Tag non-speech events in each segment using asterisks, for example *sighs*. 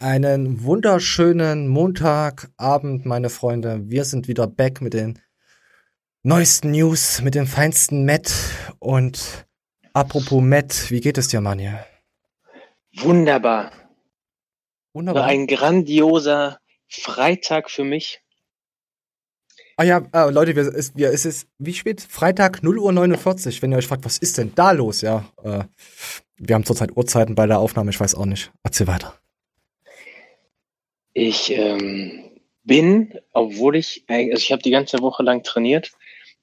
Einen wunderschönen Montagabend, meine Freunde. Wir sind wieder back mit den neuesten News, mit dem feinsten Matt. Und apropos Matt, wie geht es dir, Manja? Wunderbar. Wunderbar. War ein grandioser Freitag für mich. Ah ja, äh, Leute, wir, es, wir, es ist, wie spät? Freitag 0 Uhr 49. Wenn ihr euch fragt, was ist denn da los? Ja, äh, wir haben zurzeit Uhrzeiten bei der Aufnahme, ich weiß auch nicht. Erzähl weiter. Ich ähm, bin, obwohl ich, also ich habe die ganze Woche lang trainiert,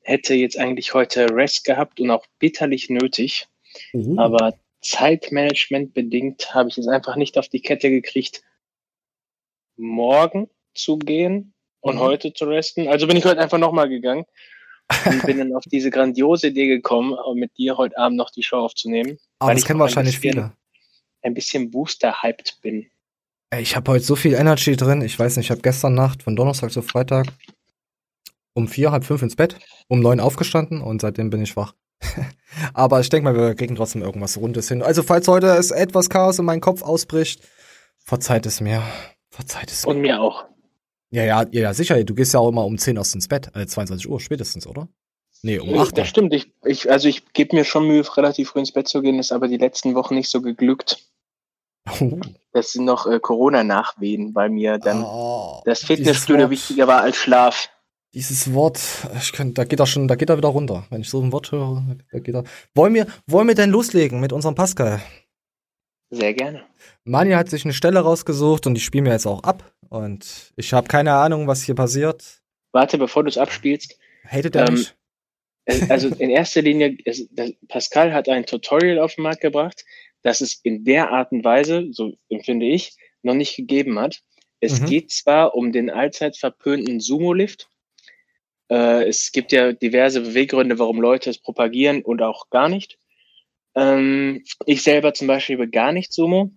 hätte jetzt eigentlich heute Rest gehabt und auch bitterlich nötig. Uh. Aber Zeitmanagement bedingt habe ich es einfach nicht auf die Kette gekriegt, morgen zu gehen und Mhm. heute zu resten. Also bin ich heute einfach nochmal gegangen *laughs* und bin dann auf diese grandiose Idee gekommen, mit dir heute Abend noch die Show aufzunehmen. Aber weil das ich kennen ein wahrscheinlich bisschen- viele. Ein bisschen Booster-hyped bin. Ich habe heute so viel Energy drin. Ich weiß nicht, ich habe gestern Nacht von Donnerstag zu Freitag um vier, halb fünf ins Bett, um neun aufgestanden und seitdem bin ich wach. *laughs* Aber ich denke mal, wir kriegen trotzdem irgendwas Rundes hin. Also falls heute es etwas Chaos in meinen Kopf ausbricht, verzeiht es mir. Verzeiht es mir. Und mir auch. Ja, ja, ja, sicher. Du gehst ja auch immer um 10 erst ins Bett. Äh, 22 Uhr spätestens, oder? Nee, um 8 Uhr. Das stimmt. Ich, ich, also ich gebe mir schon Mühe, relativ früh ins Bett zu gehen, ist aber die letzten Wochen nicht so geglückt. Oh. Das sind noch äh, Corona-Nachwehen bei mir. Dann Oh, das Fitnessstudio wichtiger war als Schlaf. Dieses Wort, ich kann, da geht er schon, da geht er wieder runter. Wenn ich so ein Wort höre, da geht er. Wollen wir, wollen wir denn loslegen mit unserem Pascal? Sehr gerne. Manja hat sich eine Stelle rausgesucht und die spielen wir jetzt auch ab. Und ich habe keine Ahnung, was hier passiert. Warte, bevor du es abspielst. Hatet er Ähm, mich? Äh, Also in erster Linie, Pascal hat ein Tutorial auf den Markt gebracht, das es in der Art und Weise, so empfinde ich, noch nicht gegeben hat. Es Mhm. geht zwar um den allzeit verpönten Sumo-Lift. Äh, es gibt ja diverse Beweggründe, warum Leute es propagieren und auch gar nicht. Ähm, ich selber zum Beispiel über gar nicht Sumo,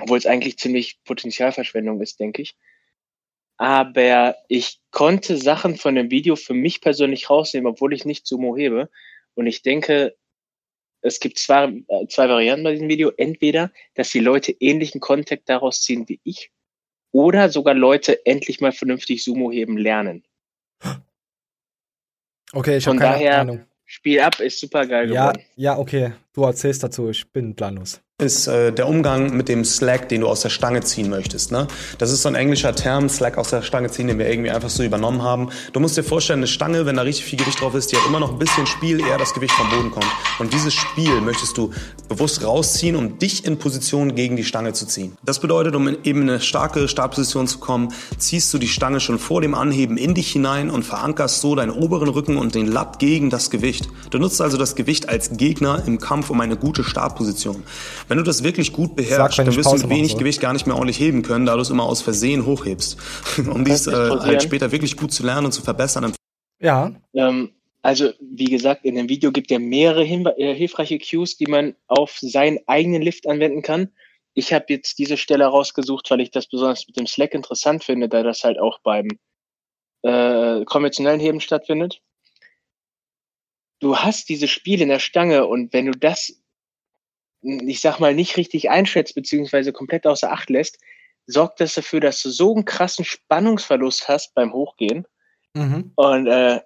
obwohl es eigentlich ziemlich Potenzialverschwendung ist, denke ich. Aber ich konnte Sachen von dem Video für mich persönlich rausnehmen, obwohl ich nicht Sumo hebe. Und ich denke, es gibt zwei, äh, zwei Varianten bei diesem Video. Entweder, dass die Leute ähnlichen Kontext daraus ziehen wie ich, oder sogar Leute endlich mal vernünftig Sumo heben lernen. Okay, ich habe keine daher- Ahnung. Spiel ab ist super geil Ja, geworden. ja, okay. Du erzählst dazu, ich bin planlos. Ist äh, der Umgang mit dem Slack, den du aus der Stange ziehen möchtest. Ne? Das ist so ein englischer Term, Slack aus der Stange ziehen, den wir irgendwie einfach so übernommen haben. Du musst dir vorstellen, eine Stange, wenn da richtig viel Gewicht drauf ist, die hat immer noch ein bisschen Spiel, eher das Gewicht vom Boden kommt. Und dieses Spiel möchtest du bewusst rausziehen, um dich in Position gegen die Stange zu ziehen. Das bedeutet, um in eben eine starke Startposition zu kommen, ziehst du die Stange schon vor dem Anheben in dich hinein und verankerst so deinen oberen Rücken und den Latt gegen das Gewicht. Du nutzt also das Gewicht als Gegner im Kampf um eine gute Startposition. Wenn du das wirklich gut beherrschst, wenn dann wirst du mit wenig. Gewicht gar nicht mehr ordentlich heben können, da du es immer aus Versehen hochhebst. *laughs* um dies äh, halt später wirklich gut zu lernen und zu verbessern, Ja, Ähm, also, wie gesagt, in dem Video gibt er mehrere äh, hilfreiche Cues, die man auf seinen eigenen Lift anwenden kann. Ich habe jetzt diese Stelle rausgesucht, weil ich das besonders mit dem Slack interessant finde, da das halt auch beim äh, konventionellen Heben stattfindet. Du hast dieses Spiel in der Stange und wenn du das, ich sag mal, nicht richtig einschätzt, beziehungsweise komplett außer Acht lässt, sorgt das dafür, dass du so einen krassen Spannungsverlust hast beim Hochgehen. mhm. Und äh,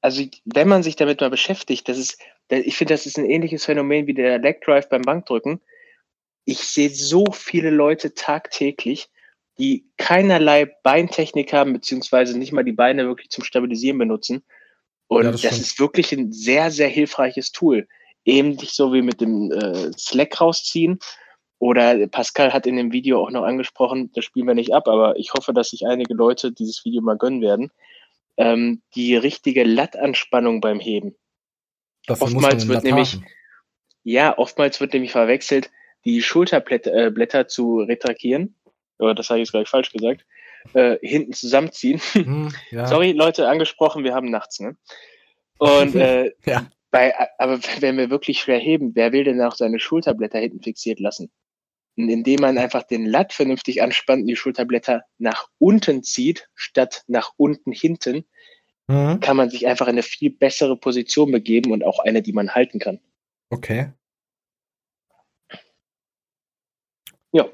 also wenn man sich damit mal beschäftigt, das ist, ich finde, das ist ein ähnliches Phänomen wie der Leg Drive beim Bankdrücken. Ich sehe so viele Leute tagtäglich, die keinerlei Beintechnik haben, beziehungsweise nicht mal die Beine wirklich zum Stabilisieren benutzen. Und Ja, das das, ist wirklich ein sehr, sehr hilfreiches Tool. Eben nicht so wie mit dem äh, Slack rausziehen. Oder Pascal hat in dem Video auch noch angesprochen, das spielen wir nicht ab, aber ich hoffe, dass sich einige Leute dieses Video mal gönnen werden. Ähm, die richtige Lattanspannung beim Heben. Dafür Oftmals wird nämlich- haben. Ja, oftmals wird nämlich verwechselt, die Schulterblätter äh, Blätter zu retrakieren. Oder das habe ich jetzt gleich falsch gesagt. Äh, hinten zusammenziehen. Hm, ja. Sorry, Leute, angesprochen, wir haben nachts, ne? Und *laughs* äh, Ja. Bei, aber wenn wir wirklich schwer heben, wer will denn auch seine Schulterblätter hinten fixiert lassen? Und indem man einfach den Latt vernünftig anspannt und die Schulterblätter nach unten zieht, statt nach unten hinten, Mhm. kann man sich einfach in eine viel bessere Position begeben und auch eine, die man halten kann. Okay. Ja.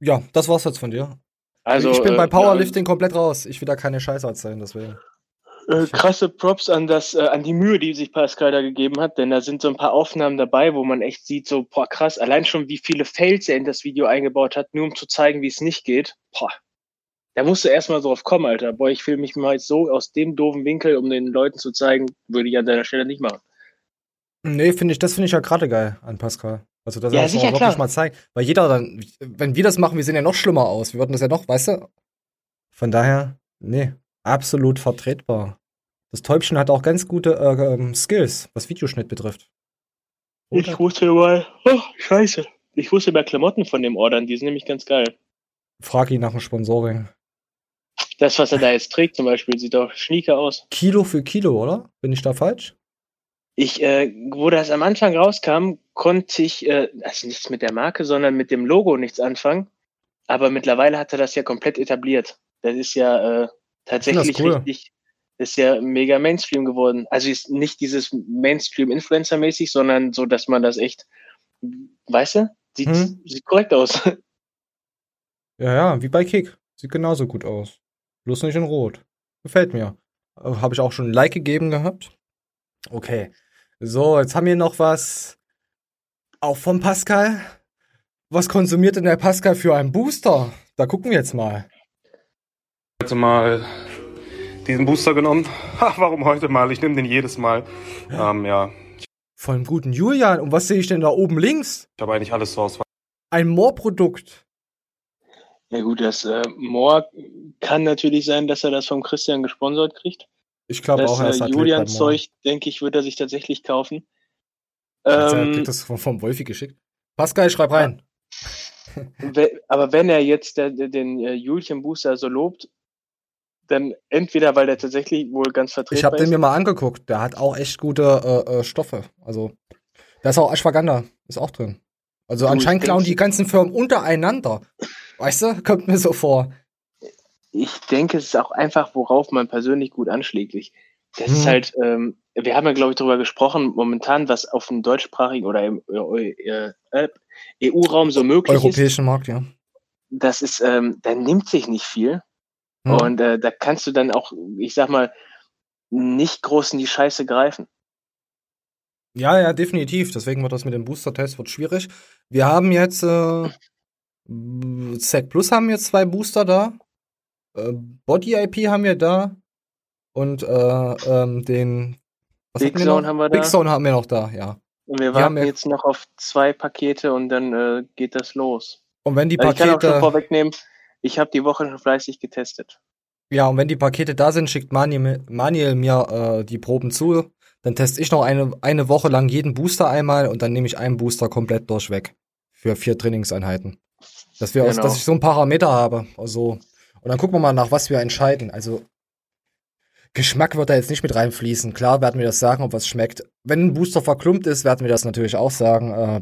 Ja, das war's jetzt von dir. Also, ich bin äh, bei Powerlifting komplett raus. Ich will da keine Scheiße erzählen, deswegen. Äh, krasse Props an das, äh, an die Mühe, die sich Pascal da gegeben hat, denn da sind so ein paar Aufnahmen dabei, wo man echt sieht, so, boah, krass, allein schon, wie viele Fails er in das Video eingebaut hat, nur um zu zeigen, wie es nicht geht. Boah. Da musst du erstmal drauf kommen, Alter. Boah, ich fühle mich mal so aus dem doofen Winkel, um den Leuten zu zeigen, würde ich an deiner Stelle nicht machen. Nee, finde ich, das finde ich ja gerade geil an Pascal. Also, dass Ja, er das sicher, wirklich mal zeigt. Weil jeder dann, wenn wir das machen, wir sehen ja noch schlimmer aus. Wir würden das ja noch, weißt du? Von daher, nee, absolut vertretbar. Das Täubchen hat auch ganz gute äh, ähm, Skills, was Videoschnitt betrifft. Ich wusste mal, oh, scheiße. Ich wusste mal Klamotten von dem ordern, die sind nämlich ganz geil. Frag ihn nach dem Sponsoring. Das, was er da jetzt trägt zum Beispiel, sieht doch schnieke aus. Kilo für Kilo, oder? Bin ich da falsch? Ich, äh, wo das am Anfang rauskam, konnte ich, äh, also nichts mit der Marke, sondern mit dem Logo nichts anfangen. Aber mittlerweile hat er das ja komplett etabliert. Das ist ja äh, tatsächlich cool. richtig, ist ja mega Mainstream geworden. Also ist nicht dieses Mainstream-Influencer-mäßig, sondern so, dass man das echt, weißt du, sieht, Hm. sieht korrekt aus. *laughs* Ja, ja, wie bei Kick. Sieht genauso gut aus. Bloß nicht in Rot. Gefällt mir. Äh, Habe ich auch schon ein Like gegeben gehabt. Okay. So, jetzt haben wir noch was. Auch von Pascal. Was konsumiert denn der Pascal für einen Booster? Da gucken wir jetzt mal. Heute mal diesen Booster genommen. Ha, warum heute mal? Ich nehme den jedes Mal. Ähm, ja, Von dem guten Julian. Und was sehe ich denn da oben links? ich habe eigentlich alles zur Auswahl. Ein Moor-Produkt. Ja gut, das äh, Moore kann natürlich sein, dass er das vom Christian gesponsert kriegt. Ich glaube auch, er ist äh, Julians Moor. Zeug, denke ich, wird er sich tatsächlich kaufen. Er Ähm, kriegt das vom, vom Wolfi geschickt. Pascal, schreib rein. aber wenn er jetzt der, den äh, Julchen Booster so lobt, dann entweder, weil der tatsächlich wohl ganz Ich vertretbar habe den ist. mir mal angeguckt. Der hat auch echt gute äh, äh, Stoffe. Also, da ist auch Ashwagandha. Ist auch drin. Also, Du, anscheinend ich klauen die ganzen Firmen untereinander. Weißt du? *laughs* Kommt mir so vor. Ich denke, es ist auch einfach, worauf man persönlich gut anschlägt. Ich, das ist Hm. halt, ähm, wir haben ja, glaube ich, darüber gesprochen, momentan, was auf dem deutschsprachigen oder im äh, äh, EU-Raum so möglich ist. Europäischen Markt, ja. Das ist, ähm, da nimmt sich nicht viel. Hm. Und äh, da kannst du dann auch, ich sag mal, nicht groß in die Scheiße greifen. Ja, ja, definitiv. Deswegen wird das mit dem Booster-Test wird schwierig. Wir haben jetzt äh, Sec Plus haben jetzt zwei Booster da. Äh, Body IP haben wir da. Und äh, ähm, den was Big Zone noch? haben wir da. Big Zone haben wir noch da, ja. Und wir warten ja- jetzt noch auf zwei Pakete und dann äh, geht das los. Und wenn die Also ich kann auch schon Pakete, vorwegnehmen, ich habe die Woche schon fleißig getestet. ja, und wenn die Pakete da sind, schickt Manuel, Manuel mir äh, die Proben zu. Dann teste ich noch eine, eine Woche lang jeden Booster einmal und dann nehme ich einen Booster komplett durchweg. Für vier Trainingseinheiten. Dass wir aus, Genau. dass ich so ein Parameter habe. Also, und dann gucken wir mal nach, was wir entscheiden. Also, Geschmack wird da jetzt nicht mit reinfließen. Klar werden wir das sagen, ob was schmeckt. Wenn ein Booster verklumpt ist, werden wir das natürlich auch sagen. Äh,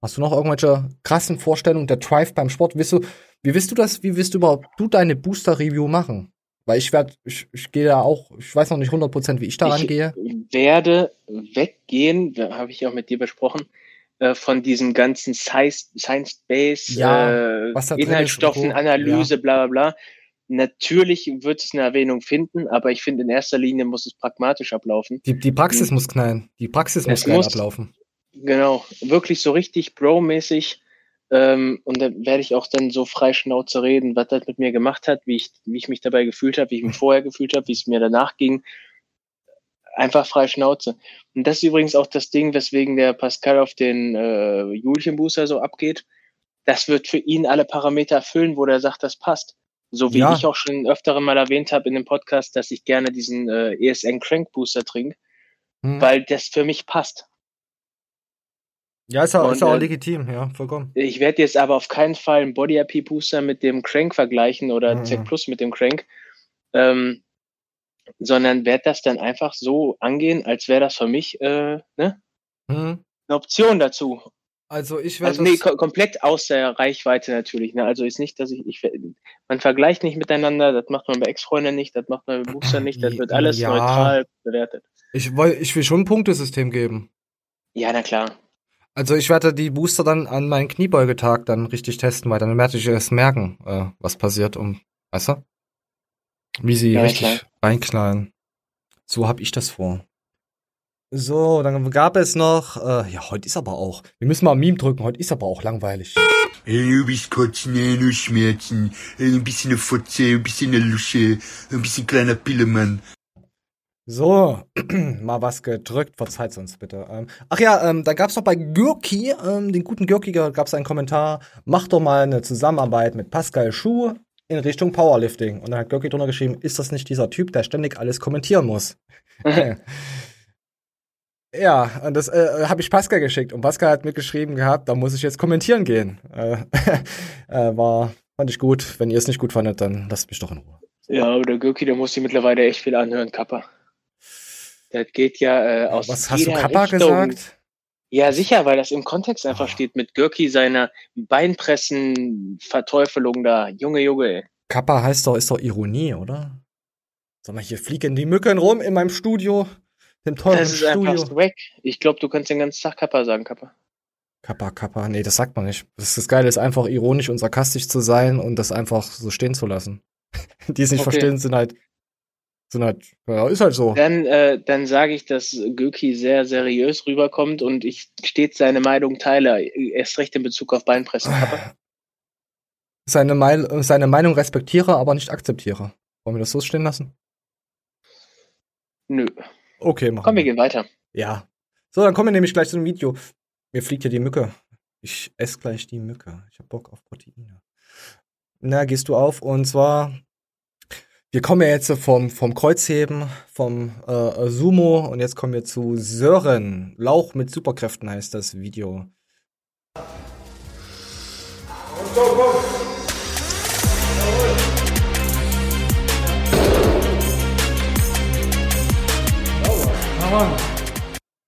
hast du noch irgendwelche krassen Vorstellungen der Drive beim Sport? Willst du, wie willst du das, wie willst du überhaupt du deine Booster-Review machen? Weil ich werde, ich, ich gehe da auch, ich weiß noch nicht 100% wie ich daran ich gehe. werde weggehen, da habe ich auch mit dir besprochen, äh, von diesem ganzen Science- Science-Based Ja, äh, da ist Inhaltsstoffen, wo. Analyse, bla bla bla. Natürlich wird es eine Erwähnung finden, aber ich finde, in erster Linie muss es pragmatisch ablaufen. Die, die Praxis Hm. muss knallen. Die Praxis muss muss- ablaufen. Genau, wirklich so richtig Bro-mäßig. Ähm, und da werde ich auch dann so frei Schnauze reden, was das mit mir gemacht hat, wie ich, wie ich mich dabei gefühlt habe, wie ich mich vorher gefühlt habe, wie es mir danach ging. Einfach frei Schnauze. Und das ist übrigens auch das Ding, weswegen der Pascal auf den äh, Julchen Booster so abgeht. Das wird für ihn alle Parameter erfüllen, wo der sagt, das passt. So wie Ja. ich auch schon öfteren mal erwähnt habe in dem Podcast, dass ich gerne diesen äh, ESN Crank Booster trinke, Hm. weil das für mich passt. Ja, ist ist Und, ja auch äh, legitim, ja, vollkommen. Ich werde jetzt aber auf keinen Fall einen Body IP Booster mit dem Crank vergleichen oder Mhm. Z Plus mit dem Crank, ähm, sondern werde das dann einfach so angehen, als wäre das für mich äh, ne, Hm. eine Option dazu. Also ich werde Also nee, ko komplett aus der Reichweite natürlich. Ne? Also ist nicht, dass ich, ich man vergleicht nicht miteinander, das macht man bei Ex-Freunden nicht, das macht man bei Booster nicht, das wird alles Ja. neutral bewertet. ich, ich will schon ein Punktesystem geben. Ja, na klar. Also ich werde die Booster dann an meinen Kniebeugetag dann richtig testen, weil dann werde ich es merken, äh, was passiert, um, weißt du? Wie sie Ja, richtig klar. reinknallen. So habe ich das vor. So, dann gab es noch, äh, ja, heute ist aber auch, wir müssen mal ein Meme drücken, heute ist aber auch langweilig. Du bist kotzen, nur Schmerzen, äh, ein bisschen eine Fotze, ein bisschen eine Lusche, ein bisschen kleiner Pillemann. So, *clears throat* mal was gedrückt, verzeiht uns bitte. Ähm, ach ja, ähm, da gab's noch bei Gürki, ähm, den guten Gürki, gab's einen Kommentar, mach doch mal eine Zusammenarbeit mit Pascal Schuh in Richtung Powerlifting. Und dann hat Gürki drunter geschrieben, ist das nicht dieser Typ, der ständig alles kommentieren muss? *laughs* *laughs* ja, und das äh, habe ich Pascal geschickt. Und Pascal hat mir geschrieben gehabt, da muss ich jetzt kommentieren gehen. Äh, *laughs* äh, war, fand ich gut. Wenn ihr es nicht gut fandet, dann lasst mich doch in Ruhe. Ja, aber der Gürki, der muss sich mittlerweile echt viel anhören, Kappa. Das geht ja äh, aus Was hast du Kappa Richtung. gesagt? Ja, sicher, weil das im Kontext Ah. einfach steht mit Gürki seiner Beinpressen-Verteufelung da. Junge, Junge, ey. Kappa heißt doch, ist doch Ironie, oder? Sag mal, hier fliegen die Mücken rum in meinem Studio, dem teuren Das ist einfach Studio. weg. Ich glaube, du kannst den ganzen Tag Kappa sagen, Kappa. Kappa, Kappa, nee, das sagt man nicht. Das, ist das Geile ist einfach ironisch und sarkastisch zu sein und das einfach so stehen zu lassen. *laughs* die es nicht Okay. verstehen, sind halt, sind halt, ja, ist halt so. Dann, äh, dann sage ich, dass Göki sehr seriös rüberkommt und ich stets seine Meinung teile, erst recht in Bezug auf Beinpressen. Seine, Meil seine Meinung respektiere, aber nicht akzeptiere. Wollen wir das so stehen lassen? Nö. Okay, machen Komm, wir gehen weiter. Ja. So, dann kommen wir nämlich gleich zu dem Video. Mir fliegt hier die Mücke. Ich esse gleich die Mücke. Ich hab Bock auf Proteine. Na, gehst du auf? Und zwar, wir kommen ja jetzt vom, vom Kreuzheben, vom äh, Sumo und jetzt kommen wir zu Sören. Lauch mit Superkräften heißt das Video.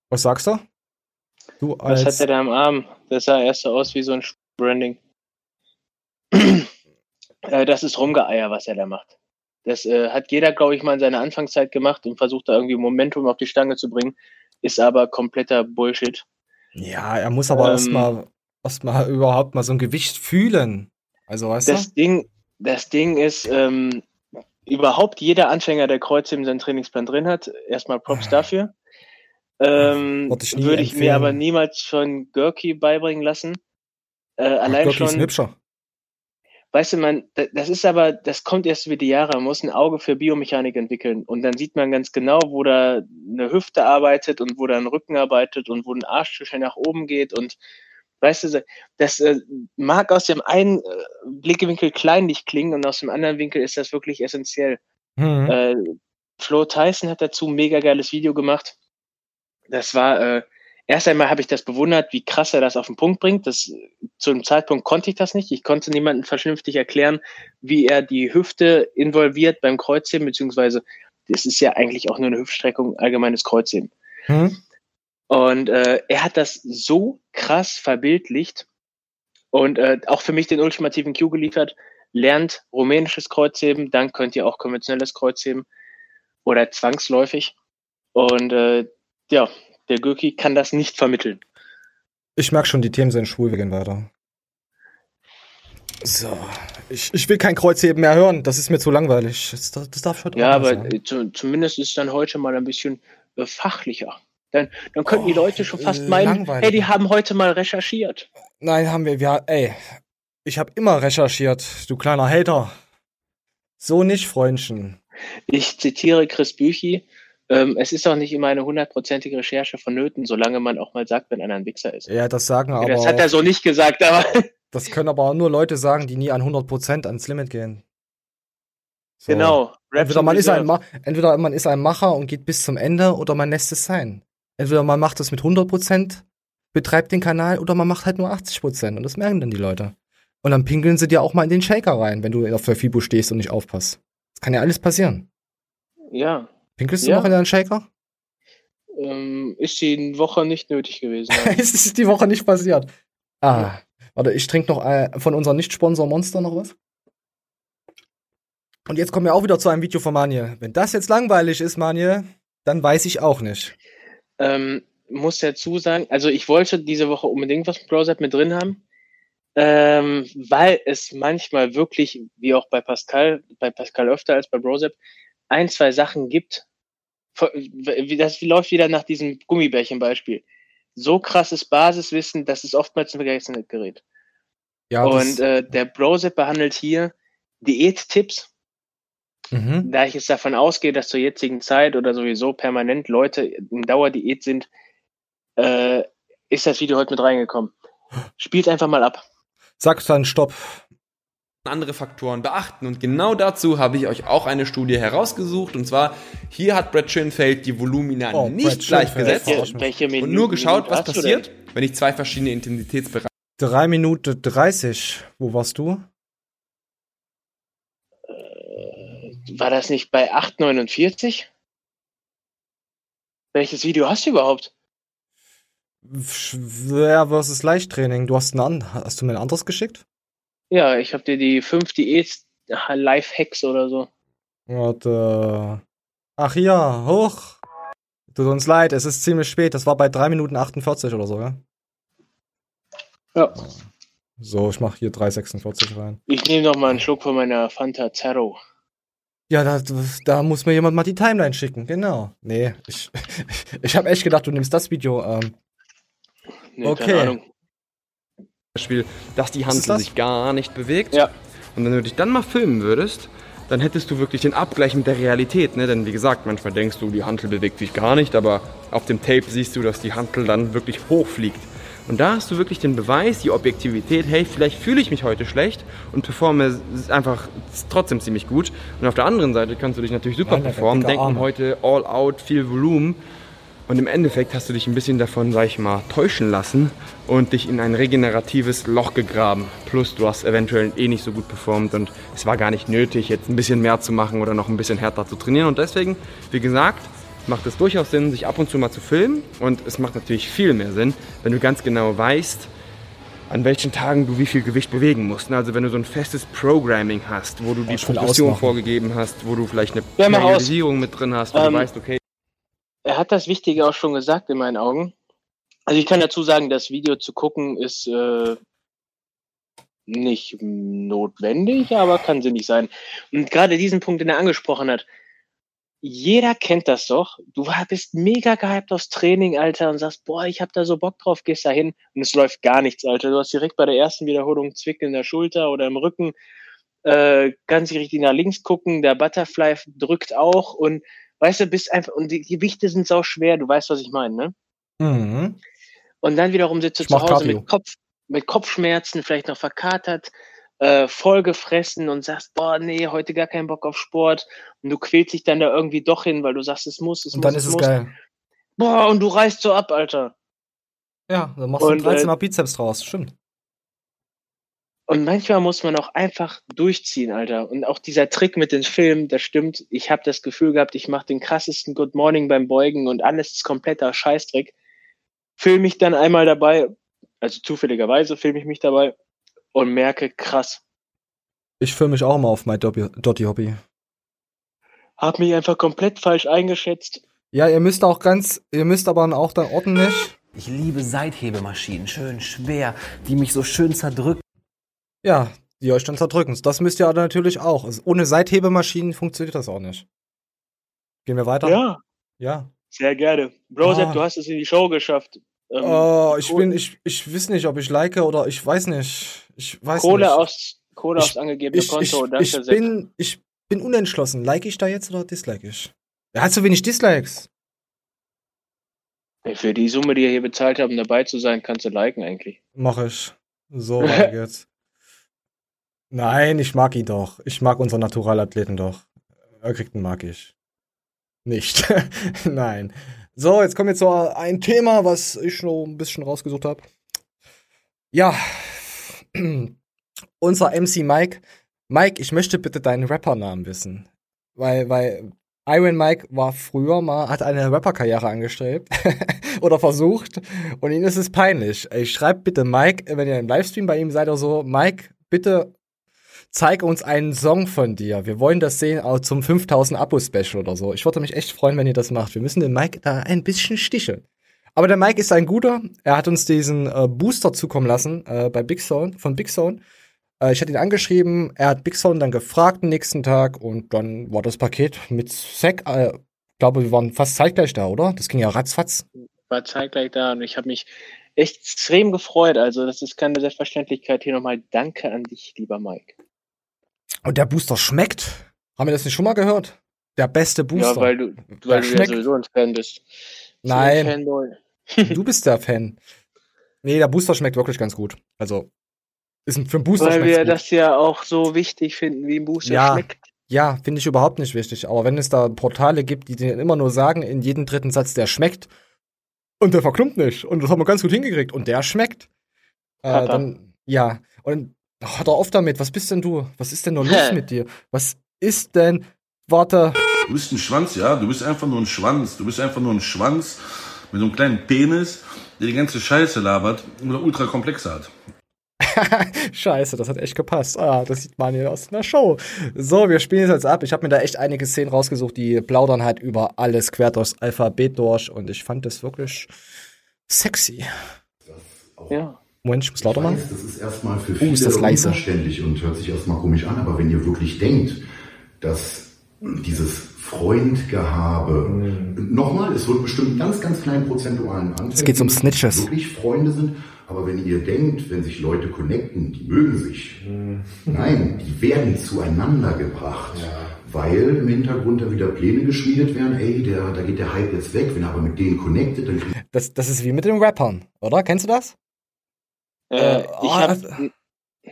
Was sagst du? Du Was hat er da am Arm? Das sah erst so aus wie so ein Branding. *clears throat* äh, das ist Rumgeeier, was er da macht. Das äh, hat jeder, glaube ich, mal in seiner Anfangszeit gemacht und versucht da irgendwie Momentum auf die Stange zu bringen. Ist aber kompletter Bullshit. Ja, er muss aber Ähm, erstmal erstmal überhaupt mal so ein Gewicht fühlen. Also, weißt Das du? Ding, das Ding ist, ähm, überhaupt jeder Anfänger, der Kreuzheben in seinem Trainingsplan drin hat, erstmal Props dafür. Ähm, ich würde ich empfehlen. mir aber niemals von Görki beibringen lassen. Äh, allein Gott, die ist schon, hübscher. Weißt du, man, da- das ist aber, das kommt erst über die Jahre. Man muss ein Auge für Biomechanik entwickeln und dann sieht man ganz genau, wo da eine Hüfte arbeitet und wo da ein Rücken arbeitet und wo ein Arschstüchchen nach oben geht und weißt du, das äh, mag aus dem einen äh, Blickwinkel kleinlich klingen und aus dem anderen Winkel ist das wirklich essentiell. Hm. Äh, Flo Tyson hat dazu ein mega geiles Video gemacht. Das war, äh, erst einmal habe ich das bewundert, wie krass er das auf den Punkt bringt. Das, zu einem Zeitpunkt konnte ich das nicht. Ich konnte niemandem vernünftig erklären, wie er die Hüfte involviert beim Kreuzheben, beziehungsweise das ist ja eigentlich auch nur eine Hüftstreckung, allgemeines Kreuzheben. Hm? Und äh, er hat das so krass verbildlicht und äh, auch für mich den ultimativen Cue geliefert. Lernt rumänisches Kreuzheben, dann könnt ihr auch konventionelles Kreuzheben oder zwangsläufig. Und äh, ja, der Gürki kann das nicht vermitteln. Ich merk schon, die Themen sind schwul, wir gehen weiter. So, ich, ich will kein Kreuzheben mehr hören, das ist mir zu langweilig. Das, das darf ich heute Ja, aber äh, zu, zumindest ist dann heute mal ein bisschen äh, fachlicher. Dann, dann könnten die Oh, Leute schon fast meinen, hey, die haben heute mal recherchiert. Nein, haben wir, wir, ey, ich habe immer recherchiert, du kleiner Hater. So nicht, Freundchen. Ich zitiere Chris Büchi. Ähm, es ist auch nicht immer eine hundertprozentige Recherche vonnöten, solange man auch mal sagt, wenn einer ein Wichser ist. Ja, das sagen aber das hat er so nicht gesagt, aber *laughs* das können aber auch nur Leute sagen, die nie an 100% ans Limit gehen. So. genau. Raps Entweder man, ist ein. Ma entweder man ist ein Macher und geht bis zum Ende oder man lässt es sein. Entweder man macht es mit 100%, betreibt den Kanal oder man macht halt nur 80% und das merken dann die Leute. Und dann pinkeln sie dir auch mal in den Shaker rein, wenn du auf der FIBO stehst und nicht aufpasst. Das kann ja alles passieren. Ja, Pinkelst du Ja. noch in deinen Shaker? ähm, ist die Woche nicht nötig gewesen. *laughs* es ist die Woche nicht passiert. Ah, warte, ich trinke noch äh, von unserem Nicht-Sponsor Monster noch was. Und jetzt kommen wir auch wieder zu einem Video von Manje. Wenn das jetzt langweilig ist, Manje, dann weiß ich auch nicht. ähm, muss dazu sagen, also ich wollte diese Woche unbedingt was mit Browser mit drin haben, ähm, weil es manchmal wirklich, wie auch bei Pascal, bei Pascal öfter als bei Brosep, ein, zwei Sachen gibt. Wie das läuft wieder nach diesem Gummibärchen-Beispiel. So krasses Basiswissen, dass es oftmals ein Vergessenheit gerät. Ja, Und äh, der Brosep behandelt hier Diättipps, mhm. da ich jetzt davon ausgehe, dass zur jetzigen Zeit oder sowieso permanent Leute in Dauerdiät sind, äh, ist das Video heute mit reingekommen. Spielt einfach mal ab. Sag dann Stopp. Andere Faktoren beachten. Und genau dazu habe ich euch auch eine Studie herausgesucht. Und zwar, hier hat Brad Schönfeld die Volumina Oh, nicht gleichgesetzt und nur geschaut, was passiert, wenn ich zwei verschiedene Intensitätsbereiche 3 Minuten 30. Wo warst du? denn? War das nicht bei 8,49? Welches Video hast du überhaupt? Schwer versus Leichttraining. Du hast, ein an hast du mir ein anderes geschickt? Ja, ich habe dir die 5 Diät Life-Hacks oder so. Warte. Ach ja, hoch. Tut uns leid, es ist ziemlich spät. Das war bei 3 Minuten 48 oder so, ja? Ja. So, ich mach hier 3,46 rein. Ich nehme noch mal einen Schluck von meiner Fanta Zero. Ja, da, da muss mir jemand mal die Timeline schicken, genau. Nee, ich, *laughs* ich habe echt gedacht, du nimmst das Video. Ähm, Nee, Okay. Beispiel, dass die das? sich gar nicht bewegt. Ja. Und wenn du dich dann mal filmen würdest, dann hättest du wirklich den Abgleich mit der Realität. Ne? Denn wie gesagt, manchmal denkst du, die Handel bewegt sich gar nicht, aber auf dem Tape siehst du, dass die Handel dann wirklich hochfliegt. Und da hast du wirklich den Beweis, die Objektivität, hey, vielleicht fühle ich mich heute schlecht und performe einfach trotzdem ziemlich gut. Und auf der anderen Seite kannst du dich natürlich super performen, denken heute all out, viel Volumen. Und im Endeffekt hast du dich ein bisschen davon, sag ich mal, täuschen lassen und dich in ein regeneratives Loch gegraben. Plus du hast eventuell eh nicht so gut performt und es war gar nicht nötig, jetzt ein bisschen mehr zu machen oder noch ein bisschen härter zu trainieren. Und deswegen, wie gesagt, macht es durchaus Sinn, sich ab und zu mal zu filmen. Und es macht natürlich viel mehr Sinn, wenn du ganz genau weißt, an welchen Tagen du wie viel Gewicht bewegen musst. Also wenn du so ein festes Programming hast, wo du die Progression vorgegeben hast, wo du vielleicht eine. Periodisierung mit drin hast, wo Ähm, du weißt, okay, Er hat das Wichtige auch schon gesagt in meinen Augen. Also ich kann dazu sagen, das Video zu gucken ist äh, nicht notwendig, aber kann sinnig sein. Und gerade diesen Punkt, den er angesprochen hat, jeder kennt das doch. Du bist mega gehypt aufs Training, Alter, und sagst, boah, ich hab da so Bock drauf, gehst da hin und es läuft gar nichts, Alter. Du hast direkt bei der ersten Wiederholung Zwick in der Schulter oder im Rücken, äh, kannst nicht richtig nach links gucken, der Butterfly drückt auch und weißt du, bist einfach, und die Gewichte sind sau schwer, du weißt, was ich meine, ne? mhm. Und dann wiederum sitzt du zu Hause Cardio. mit, Kopf, mit Kopfschmerzen, vielleicht noch verkatert, äh, vollgefressen und sagst, boah, nee, heute gar keinen Bock auf Sport. Und du quälst dich dann da irgendwie doch hin, weil du sagst, es muss, es Und muss, dann ist es muss. geil. Boah, und du reißt so ab, Alter. Ja, dann machst du Und, äh, 13er Bizeps draus, stimmt. Und manchmal muss man auch einfach durchziehen, Alter. Und auch dieser Trick mit den Filmen, das stimmt. Ich habe das Gefühl gehabt, ich mache den krassesten Good Morning beim Beugen und alles ist kompletter Scheißdreck. Film ich dann einmal dabei, also zufälligerweise filme ich mich dabei und merke, krass, Ich fühle mich auch mal auf mein Dotty Dotty Hobby. hab mich einfach komplett falsch eingeschätzt. Ja, ihr müsst auch ganz, ihr müsst aber auch dann ordentlich. Ich liebe Seithebemaschinen, schön schwer, die mich so schön zerdrücken. Ja, die euch dann zerdrücken. Das müsst ihr aber natürlich auch. Also ohne Seithebemaschinen funktioniert das auch nicht. Gehen wir weiter? Ja, Ja. sehr gerne. Brosep, Ah. du hast es in die Show geschafft. Ähm, Oh, ich Koh- bin, ich, ich weiß nicht, ob ich like oder ich weiß nicht. Ich weiß Kohle nicht. aus Kohle Ich- aufs angegebene ich, Konto. ich, Danke, ich bin, ich bin unentschlossen. Like ich da jetzt oder dislike ich? Er hat zu wenig Dislikes. Für die Summe, die ihr hier bezahlt habt, um dabei zu sein, kannst du liken eigentlich. Mach ich. So, *laughs* weiter geht's. Nein, ich mag ihn doch. Ich mag unseren Naturalathleten doch. Er kriegt einen mag ich. Nicht. *laughs* Nein. So, jetzt kommt jetzt so ein Thema, was ich noch ein bisschen rausgesucht habe. Ja. *clears throat* Unser MC Mike. Mike, ich möchte bitte deinen Rappernamen wissen. Weil, weil Iron Mike war früher mal, hat eine Rapperkarriere angestrebt *laughs* oder versucht und ihm ist es peinlich. Ey, schreibt bitte Mike, wenn ihr im Livestream bei ihm seid oder so, Mike, bitte zeig uns einen Song von dir. Wir wollen das sehen auch zum 5000 Abo-Special oder so. Ich würde mich echt freuen, wenn ihr das macht. Wir müssen den Mike da ein bisschen sticheln. Aber der Mike ist ein guter. Er hat uns diesen äh, Booster zukommen lassen äh, bei Big Zone, von Big Zone. Äh, ich hatte ihn angeschrieben, er hat Big Zone dann gefragt den nächsten Tag und dann war das Paket mit Sack. Äh, glaube, wir waren fast zeitgleich da, oder? Das ging ja ratzfatz. War zeitgleich da und ich habe mich echt extrem gefreut. Also das ist keine Selbstverständlichkeit. Hier nochmal Danke an dich, lieber Mike. Und der Booster schmeckt. Haben wir das nicht schon mal gehört? Der beste Booster. Ja, weil du, weil du ja sowieso ein Fan bist. Nein. So ein Fanboy. Du bist der Fan. Nee, der Booster schmeckt wirklich ganz gut. Also, ist ein, für einen Booster Weil wir gut. das ja auch so wichtig finden, wie ein Booster Ja. schmeckt. Ja, finde ich überhaupt nicht wichtig. Aber wenn es da Portale gibt, die dir immer nur sagen, in jedem dritten Satz, der schmeckt und der verklumpt nicht und das haben wir ganz gut hingekriegt und der schmeckt, äh, dann, ja. Und hör doch auf damit. Was bist denn du? Was ist denn nur los mit dir? Was ist denn, warte, Du bist ein Schwanz, ja? Du bist einfach nur ein Schwanz. Du bist einfach nur ein Schwanz mit so einem kleinen Penis, der die ganze Scheiße labert und ultra komplexe hat. *laughs* Scheiße, das hat echt gepasst. Ah, das sieht man hier aus einer Show. So, wir spielen es jetzt ab. Ich habe mir da echt einige Szenen rausgesucht, die plaudern halt über alles quer durchs Alphabet durch und ich fand das wirklich sexy. Ja. Moment, ich muss lauter machen. das ist erstmal für Oh, viele ist das leise. unverständlich und hört sich erstmal komisch an, aber wenn ihr wirklich denkt, dass dieses Freundgehabe, nochmal, es wird bestimmt einen ganz, ganz kleinen prozentualen Anteil. Es geht um Snitches. Wirklich Freunde sind, aber wenn ihr denkt, wenn sich Leute connecten, die mögen sich. Nein, die werden zueinander gebracht. Weil im Hintergrund da wieder Pläne geschmiedet werden, ey, der, da geht der Hype jetzt weg, wenn er aber mit denen connectet, dann kriegt Das, das ist wie mit den Rappern, oder? Kennst du das? Äh, Äh, ich oh, habe also-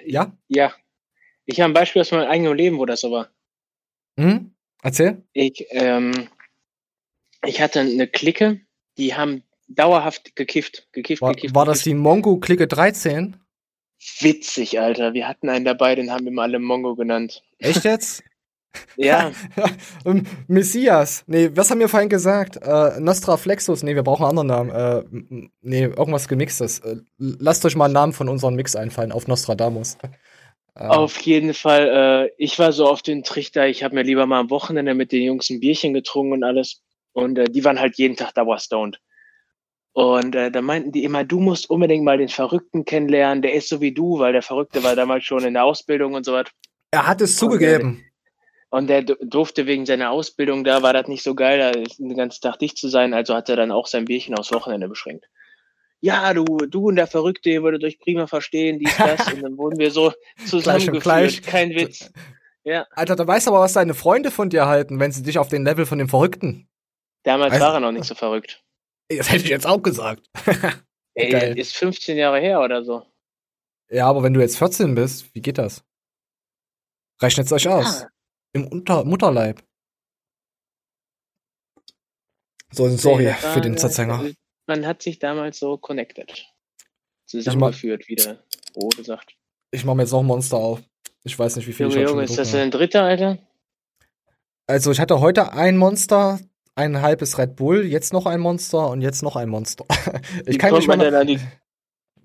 Ja? ja. Ich habe ein Beispiel aus meinem eigenen Leben, wo das so war. Hm? Erzähl. Ich, ähm, ich hatte eine Clique, die haben dauerhaft gekifft, gekifft, War, gekifft. war das die Mongo-Clique 13? Witzig, Alter. Wir hatten einen dabei, den haben wir mal alle Mongo genannt. Echt jetzt? *laughs* Ja, *laughs* Ähm, Messias. Nee, was haben wir vorhin gesagt? Äh, Nostra Flexus. Nee, wir brauchen einen anderen Namen. Äh, nee, irgendwas gemixtes. Äh, lasst euch mal einen Namen von unserem Mix einfallen auf Nostradamus. *laughs* Äh, auf jeden Fall. Äh, ich war so auf den Trichter, ich habe mir lieber mal am Wochenende mit den Jungs ein Bierchen getrunken und alles. Und äh, die waren halt jeden Tag dauerstoned. Und äh, da meinten die immer, du musst unbedingt mal den Verrückten kennenlernen, der ist so wie du, weil der Verrückte war damals schon in der Ausbildung und so was. er hat es zugegeben. Und der du- durfte wegen seiner Ausbildung, da war das nicht so geil, da den ganzen Tag dicht zu sein, also hat er dann auch sein Bierchen aufs Wochenende beschränkt. Ja, du, du und der Verrückte, ihr würdet euch prima verstehen, dies, *laughs* das, und dann wurden wir so zusammengeführt. Kein Witz. *laughs* Ja, Alter, da weißt du aber, was deine Freunde von dir halten, wenn sie dich auf den Level von dem Verrückten. damals Also- war er noch nicht so verrückt. *laughs* Das hätte ich jetzt auch gesagt. Ey, ist 15 Jahre her oder so. Ja, aber wenn du jetzt 14 bist, wie geht das? Rechnet's euch aus. Im Unter Mutterleib. So, sorry war- für den Zerzänger. Man hat sich damals so connected. Zusammengeführt, wie der Rode sagt. Ich mache mir jetzt noch ein Monster auf. Ich weiß nicht, wie viel Junge, ich Junge, ist das denn ein dritter, Alter? Also ich hatte heute ein Monster, ein halbes Red Bull, jetzt noch ein Monster und jetzt noch ein Monster. *laughs* ich Wie kann kommt nicht mal. an die,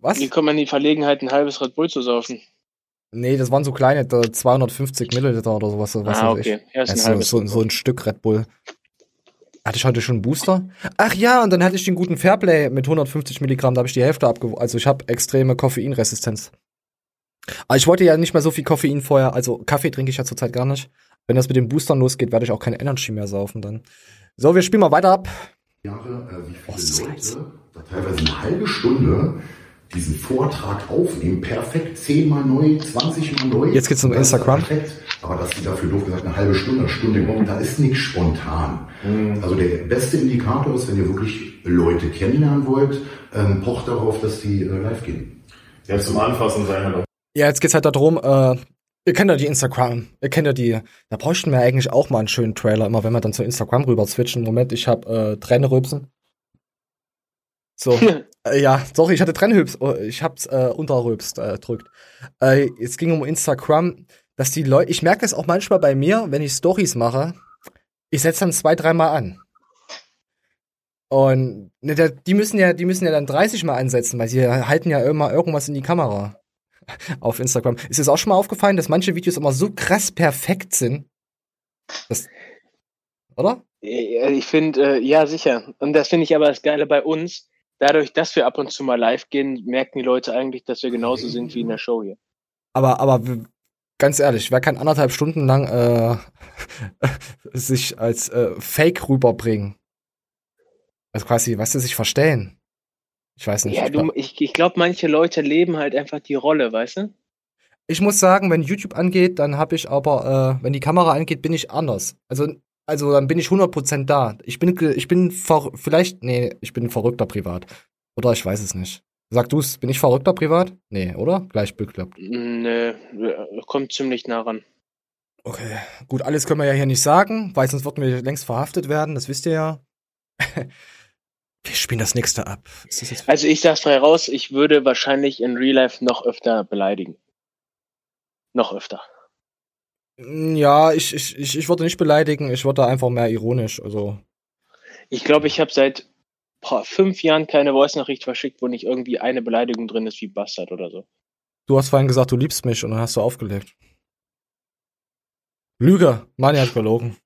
Was? wie kommt man in die Verlegenheit, ein halbes Red Bull zu saufen? Nee, das waren so kleine, da 250 Milliliter oder sowas. Was ah, okay. Ja, ist ein Also, so, so ein Stück Red Bull. Hatte ich heute schon einen Booster? Ach ja, und dann hatte ich den guten Fairplay mit 150 Milligramm, da habe ich die Hälfte abgewogen. Also ich habe extreme Koffeinresistenz. Aber ich wollte ja nicht mehr so viel Koffein vorher, also Kaffee trinke ich ja zurzeit gar nicht. Wenn das mit den Boostern losgeht, werde ich auch keine Energy mehr saufen dann. So, wir spielen mal weiter ab. Jahre, äh, wie Oh, viele leise. Leute da teilweise eine halbe Stunde diesen Vortrag aufnehmen, perfekt, zehnmal neu, 20 mal neu. Jetzt geht's um Das ist Instagram. Perfekt. Aber dass die dafür doof gesagt eine halbe Stunde, eine Stunde brauchen, da ist nichts spontan. Also der beste Indikator ist, wenn ihr wirklich Leute kennenlernen wollt, ähm, pocht darauf, dass die äh, live gehen. Ja, zum Anfassen sein halt auch. Ja, jetzt geht's halt darum, äh, ihr kennt ja die Instagram, ihr kennt ja die, da bräuchten wir eigentlich auch mal einen schönen Trailer, immer wenn wir dann zu Instagram rüber switchen. Moment, ich hab äh, Tränenrülpsen. So, *laughs* äh, ja, sorry, ich hatte Trennhübs, oh, ich hab's äh, unterrülpst äh, drückt. Äh, es ging um Instagram, dass die Leute, ich merke es auch manchmal bei mir, wenn ich Stories mache, ich setze dann zwei, dreimal an. Und ne, der, die müssen ja, die müssen ja dann 30 Mal ansetzen, weil sie halten ja immer irgendwas in die Kamera *laughs* auf Instagram. Ist es auch schon mal aufgefallen, dass manche Videos immer so krass perfekt sind? Das, oder? Ja, Ich finde, äh, ja, sicher. Und das finde ich aber das Geile bei uns. Dadurch, dass wir ab und zu mal live gehen, merken die Leute eigentlich, dass wir genauso sind wie in der Show hier. Aber, aber ganz ehrlich, wer kann anderthalb Stunden lang äh, *laughs* sich als äh, Fake rüberbringen? Also quasi, weißt du, sich verstellen. Ich weiß nicht. Ja, ich, du, glaub- ich, ich glaube, manche Leute leben halt einfach die Rolle, weißt du? ich muss sagen, wenn YouTube angeht, dann habe ich aber, äh, wenn die Kamera angeht, bin ich anders. Also, also dann bin ich 100% da. Ich bin, ich bin ver vielleicht, nee, ich bin verrückter privat. Oder ich weiß es nicht. Sag du's, bin ich verrückter privat? Nee, oder? Gleich bekloppt. Nö, äh, kommt ziemlich nah ran. Okay, gut, alles können wir ja hier nicht sagen, weil sonst würden wir längst verhaftet werden, das wisst ihr ja. *laughs* wir spielen das nächste ab. Ist das jetzt Also ich sag's frei raus, ich würde wahrscheinlich in Real Life noch öfter beleidigen. Noch öfter. Ja, ich, ich, ich, ich würde nicht beleidigen, ich würde einfach mehr ironisch. Also, Ich glaube, ich habe seit boah, fünf Jahren keine Voice-Nachricht verschickt, wo nicht irgendwie eine Beleidigung drin ist wie Bastard oder so. du hast vorhin gesagt, du liebst mich und dann hast du aufgelegt. Lüge, Mani hat gelogen.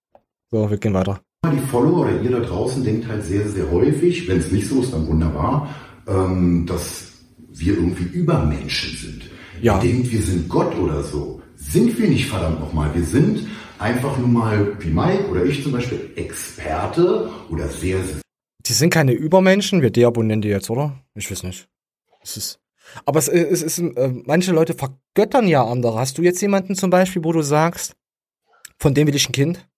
So, wir gehen weiter. Die Follower oder ihr da draußen denkt halt sehr, sehr häufig, wenn es nicht so ist, dann wunderbar, ähm, dass wir irgendwie Übermenschen sind. Ja. Ihr denkt, wir sind Gott oder so. Sind wir nicht, verdammt nochmal. Wir sind einfach nur mal, wie Mike oder ich zum Beispiel, Experte oder sehr, sehr Die sind keine Übermenschen, wir deabonnieren die jetzt, oder? Ich weiß nicht. Es ist. Aber es, es ist, äh, manche Leute vergöttern ja andere. Hast du jetzt jemanden zum Beispiel, wo du sagst, von dem will ich ein Kind?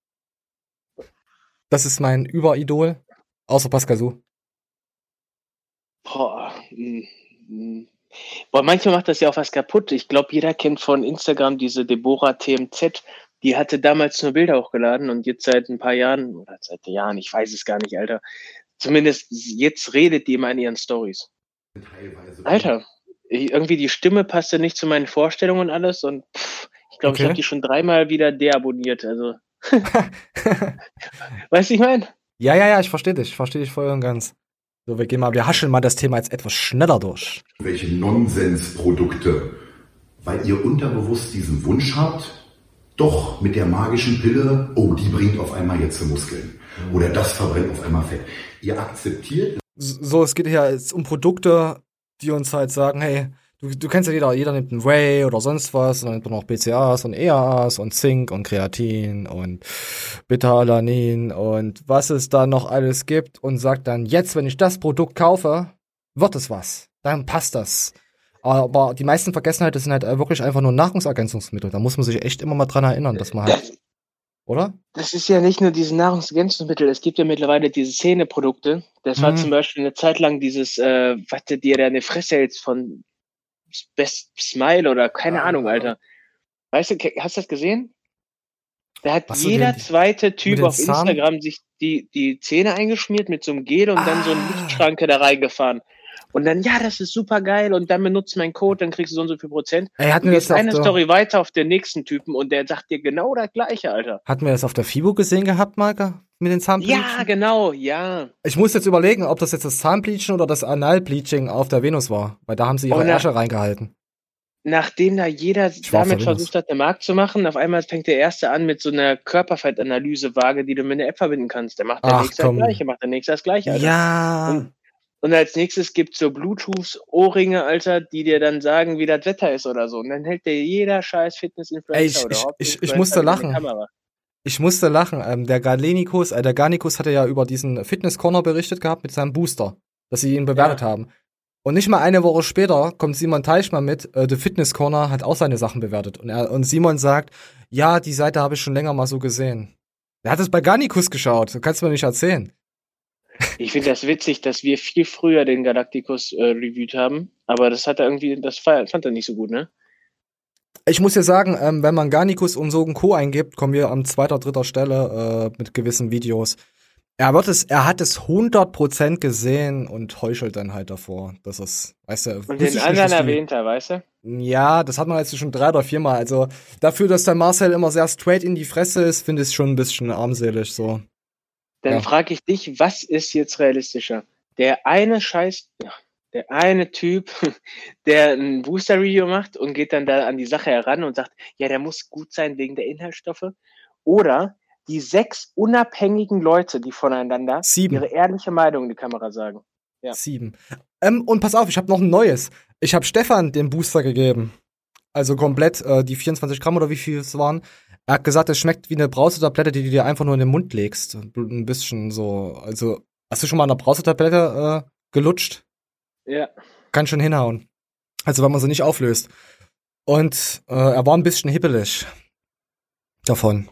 Das ist mein Überidol. Außer Pascal Su. Boah, mm, mm. Boah, manchmal macht das ja auch was kaputt. Ich glaube, jeder kennt von Instagram diese Deborah TMZ. Die hatte damals nur Bilder hochgeladen und jetzt seit ein paar Jahren, oder seit Jahren, ich weiß es gar nicht, Alter. Zumindest jetzt redet die immer in ihren Stories. teilweise. Alter, ich, irgendwie die Stimme passte nicht zu meinen Vorstellungen und alles und pff, ich glaube, ich Okay. habe die schon dreimal wieder deabonniert. Also, *laughs* weißt du, ich meine? Ja, ja, ja, ich verstehe dich. Ich verstehe dich voll und ganz. So, wir gehen mal, wir hascheln mal das Thema jetzt etwas schneller durch. welche Nonsensprodukte, weil ihr unterbewusst diesen Wunsch habt, doch mit der magischen Pille, oh, die bringt auf einmal jetzt Muskeln. Oder das verbrennt auf einmal Fett. Ihr akzeptiert So, es geht hier jetzt um Produkte, die uns halt sagen, hey, du, du kennst ja jeder, jeder nimmt einen Whey oder sonst was, und dann nimmt man auch BCAAs und EAAs und Zink und Kreatin und Beta-Alanin und was es da noch alles gibt und sagt dann, jetzt, wenn ich das Produkt kaufe, wird es was. Dann passt das. Aber die meisten vergessen halt, das sind halt wirklich einfach nur Nahrungsergänzungsmittel. Da muss man sich echt immer mal dran erinnern, dass man halt, oder? Das ist ja nicht nur diese Nahrungsergänzungsmittel, es gibt ja mittlerweile diese Zähneprodukte. Das war Mhm. zum Beispiel eine Zeit lang dieses, äh, was der dir deine Fresse hältst von Best Smile oder keine Ja, Ahnung, ja. Alter. Weißt du, hast du das gesehen? Da hat Was jeder zweite Typ auf Instagram sich die, die Zähne eingeschmiert mit so einem Gel und dann so eine Ah. Lichtschranke da reingefahren. Und dann, ja, das ist super geil und dann benutzt mein Code, dann kriegst du so und so viel Prozent. Ey, hatten wir das auf eine der, Story weiter auf den nächsten Typen und der sagt dir genau das gleiche, Alter. hatten wir das auf der FIBO gesehen gehabt, Marke? Mit den Zahnbleaching? Ja, genau, ja. Ich muss jetzt überlegen, ob das jetzt das Zahnbleaching oder das Analbleaching auf der Venus war. Weil da haben sie ihre Oh, Ärsche reingehalten. Nachdem da jeder auf damit versucht hat, den Markt zu machen, auf einmal fängt der Erste an mit so einer Körperfettanalyse-Waage, die du mit einer App verbinden kannst. Der macht der Ach, Nächste komm. das Gleiche, macht der Nächste das Gleiche, Alter. Ja. Und, und als nächstes gibt's so Bluetooth-Ohrringe, Alter, die dir dann sagen, wie das Wetter ist oder so. Und dann hält dir jeder scheiß Fitness-Influencer oder ich- ich- ich musste lachen. Ich musste lachen. Ähm, der Galenikus, äh, der Garnikus hatte ja über diesen Fitness Corner berichtet gehabt mit seinem Booster, dass sie ihn bewertet haben. Und nicht mal eine Woche später kommt Simon Teichmann mit, äh, The Fitness Corner hat auch seine Sachen bewertet. Und, er, und Simon sagt, ja, die Seite habe ich schon länger mal so gesehen. Er hat es bei Garnikus geschaut, du kannst mir nicht erzählen. Ich finde das witzig, dass wir viel früher den Galacticus äh, reviewed haben, aber das hat er irgendwie, das fand er nicht so gut, ne? Ich muss dir sagen, ähm, wenn man Garnicus und so ein Co. eingibt, kommen wir an zweiter, dritter Stelle äh, mit gewissen Videos. Er wird es, er hat es 100% gesehen und heuchelt dann halt davor. Das ist, weißt du, Und den anderen erwähnt er, weißt du? Ja, das hat man jetzt schon drei oder viermal. Also dafür, dass der Marcel immer sehr straight in die Fresse ist, finde ich es schon ein bisschen armselig so. Dann Ja. frage ich dich, was ist jetzt realistischer? Der eine Scheiß, der eine Typ, *laughs* der ein Booster-Review macht und geht dann da an die Sache heran und sagt, ja, der muss gut sein wegen der Inhaltsstoffe. Oder die sechs unabhängigen Leute, die voneinander Sieben. ihre ehrliche Meinung in die Kamera sagen. Ja. Sieben. Ähm, und pass auf, ich habe noch ein neues. Ich habe Stefan den Booster gegeben. Also komplett äh, die 24 Gramm oder wie viel es waren. Er hat gesagt, es schmeckt wie eine Brausetablette, die du dir einfach nur in den Mund legst. Ein bisschen so. Also, hast du schon mal eine Brausetablette äh, gelutscht? Ja. Kann schon hinhauen. Also, wenn man sie nicht auflöst. Und äh, er war ein bisschen hippelig davon.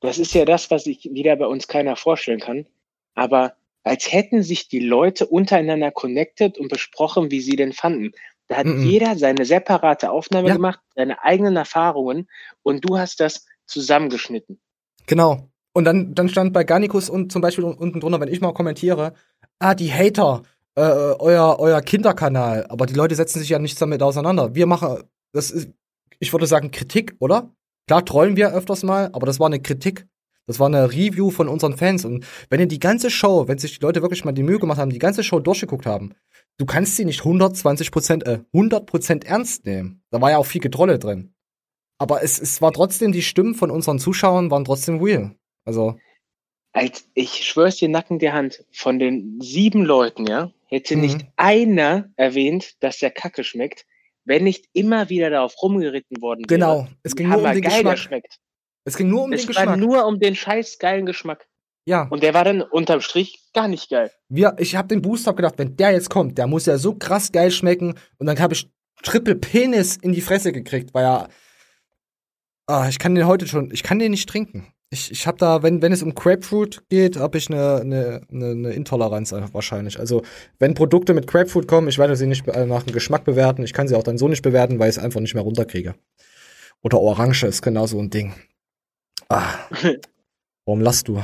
Das ist ja das, was sich wieder bei uns keiner vorstellen kann. Aber als hätten sich die Leute untereinander connected und besprochen, wie sie den fanden. Da hat Mhm. jeder seine separate Aufnahme Ja. gemacht, seine eigenen Erfahrungen und du hast das zusammengeschnitten. Genau. Und dann, dann stand bei Garnicus und zum Beispiel unten drunter, wenn ich mal kommentiere, ah, die Hater, äh, euer, euer Kinderkanal. Aber die Leute setzen sich ja nicht damit auseinander. Wir machen, das ist, ich würde sagen, Kritik, oder? Klar trollen wir öfters mal, aber das war eine Kritik. Das war eine Review von unseren Fans. Und wenn ihr die ganze Show, wenn sich die Leute wirklich mal die Mühe gemacht haben, die ganze Show durchgeguckt haben, du kannst sie nicht 120 Prozent, äh, 100 Prozent ernst nehmen. Da war ja auch viel Getrolle drin. Aber es, es war trotzdem, die Stimmen von unseren Zuschauern waren trotzdem real. Also, Als ich schwör's dir Nacken der Hand, von den sieben Leuten, ja, hätte Mhm. nicht einer erwähnt, dass der Kacke schmeckt, wenn nicht immer wieder darauf rumgeritten worden wäre. genau. Es ging nur um den Geschmack. schmeckt. Es ging nur um es den war Geschmack. nur um den scheiß geilen Geschmack. ja. Und der war dann unterm Strich gar nicht geil. Wir, ich habe den Booster gedacht, wenn der jetzt kommt, der muss ja so krass geil schmecken. Und dann habe ich Triple Penis in die Fresse gekriegt, weil er. Ah, ich kann den heute schon, ich kann den nicht trinken. Ich, ich habe da, wenn, wenn es um Grapefruit geht, habe ich eine, eine, eine, Intoleranz einfach wahrscheinlich. Also, wenn Produkte mit Grapefruit kommen, ich werde sie nicht äh, nach dem Geschmack bewerten. Ich kann sie auch dann so nicht bewerten, weil ich es einfach nicht mehr runterkriege. Oder Orange ist genau so ein Ding. Ah. *laughs* Warum lachst du?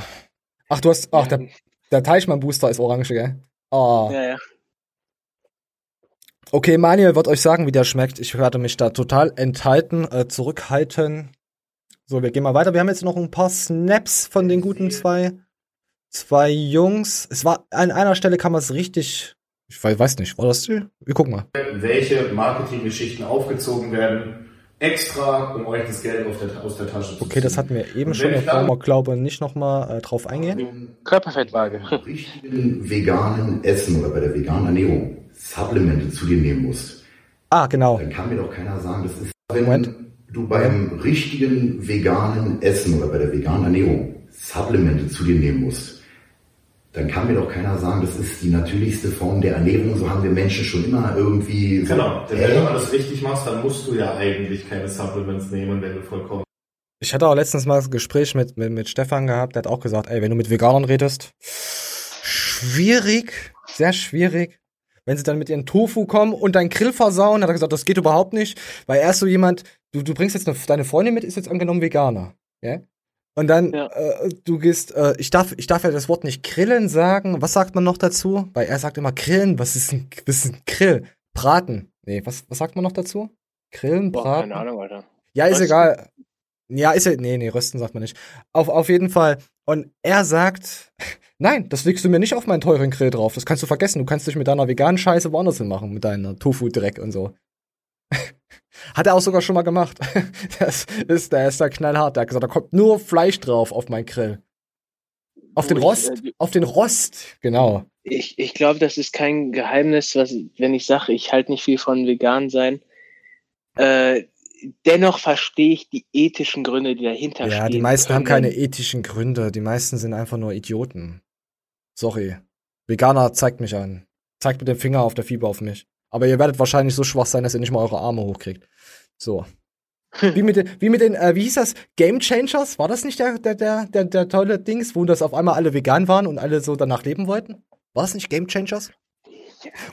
Ach, du hast, ach, der, der Teichmann-Booster ist orange, gell? Ah. Ja, ja. Okay, Manuel wird euch sagen, wie der schmeckt. Ich werde mich da total enthalten, äh, zurückhalten. So, wir gehen mal weiter. Wir haben jetzt noch ein paar Snaps von den guten zwei, zwei Jungs. Es war an einer Stelle kann man es richtig. Ich wei- weiß nicht, war das die? Wir gucken mal. welche Marketinggeschichten aufgezogen werden, extra, um euch das Geld auf der, aus der Tasche zu Okay, das ziehen. hatten wir eben schon. ich wir, glaube nicht noch mal äh, drauf eingehen. Körperfettwaage. richtigen veganen Essen oder bei der veganen Ernährung Supplemente zu dir nehmen musst, Ah, genau. dann kann mir doch keiner sagen, das ist, wenn Moment. du beim richtigen veganen Essen oder bei der veganen Ernährung Supplemente zu dir nehmen musst, dann kann mir doch keiner sagen, das ist die natürlichste Form der Ernährung. So haben wir Menschen schon immer irgendwie so. Genau, denn wenn du alles richtig machst, dann musst du ja eigentlich keine Supplements nehmen, wenn du vollkommen Ich hatte auch letztens mal ein Gespräch mit, mit, mit Stefan gehabt, der hat auch gesagt, ey, wenn du mit Veganern redest, schwierig, sehr schwierig. Wenn sie dann mit ihren Tofu kommen und deinen Grill versauen, hat er gesagt, das geht überhaupt nicht, weil er ist so jemand, du, du bringst jetzt eine, deine Freundin mit, ist jetzt angenommen Veganer, ja? Und dann, Ja. äh, du gehst, äh, ich darf, ich darf ja das Wort nicht grillen sagen. Was sagt man noch dazu? Weil er sagt immer grillen. Was ist ein, was ist ein Grill? Braten. Nee, was, was sagt man noch dazu? Grillen, Boah, braten? keine Ahnung, Alter. Ja, ist Rösten? egal. Ja, ist ja. Nee, nee, rösten sagt man nicht. Auf, auf jeden Fall. Und er sagt, nein, das legst du mir nicht auf meinen teuren Grill drauf. Das kannst du vergessen. Du kannst dich mit deiner veganen Scheiße woanders hin machen, mit deiner Tofu-Dreck und so. *laughs* Hat er auch sogar schon mal gemacht. *laughs* Das ist, der ist da knallhart. Der hat gesagt, da kommt nur Fleisch drauf auf meinen Grill. Auf den Rost? äh, Auf den Rost, genau. Ich, ich glaube, das ist kein Geheimnis, was, wenn ich sage, ich halte nicht viel von vegan sein. Äh, dennoch verstehe ich die ethischen Gründe, die dahinter stehen. Ja, die meisten haben können. keine ethischen Gründe. Die meisten sind einfach nur Idioten. Sorry. Veganer zeigt mich an. Zeigt mit dem Finger auf der Fieber auf mich. Aber ihr werdet wahrscheinlich so schwach sein, dass ihr nicht mal eure Arme hochkriegt. So. *laughs* Wie mit den, wie mit den, äh, wie hieß das? Game Changers? War das nicht der, der, der, der, der tolle Dings, wo das auf einmal alle vegan waren und alle so danach leben wollten? War das nicht Game Changers?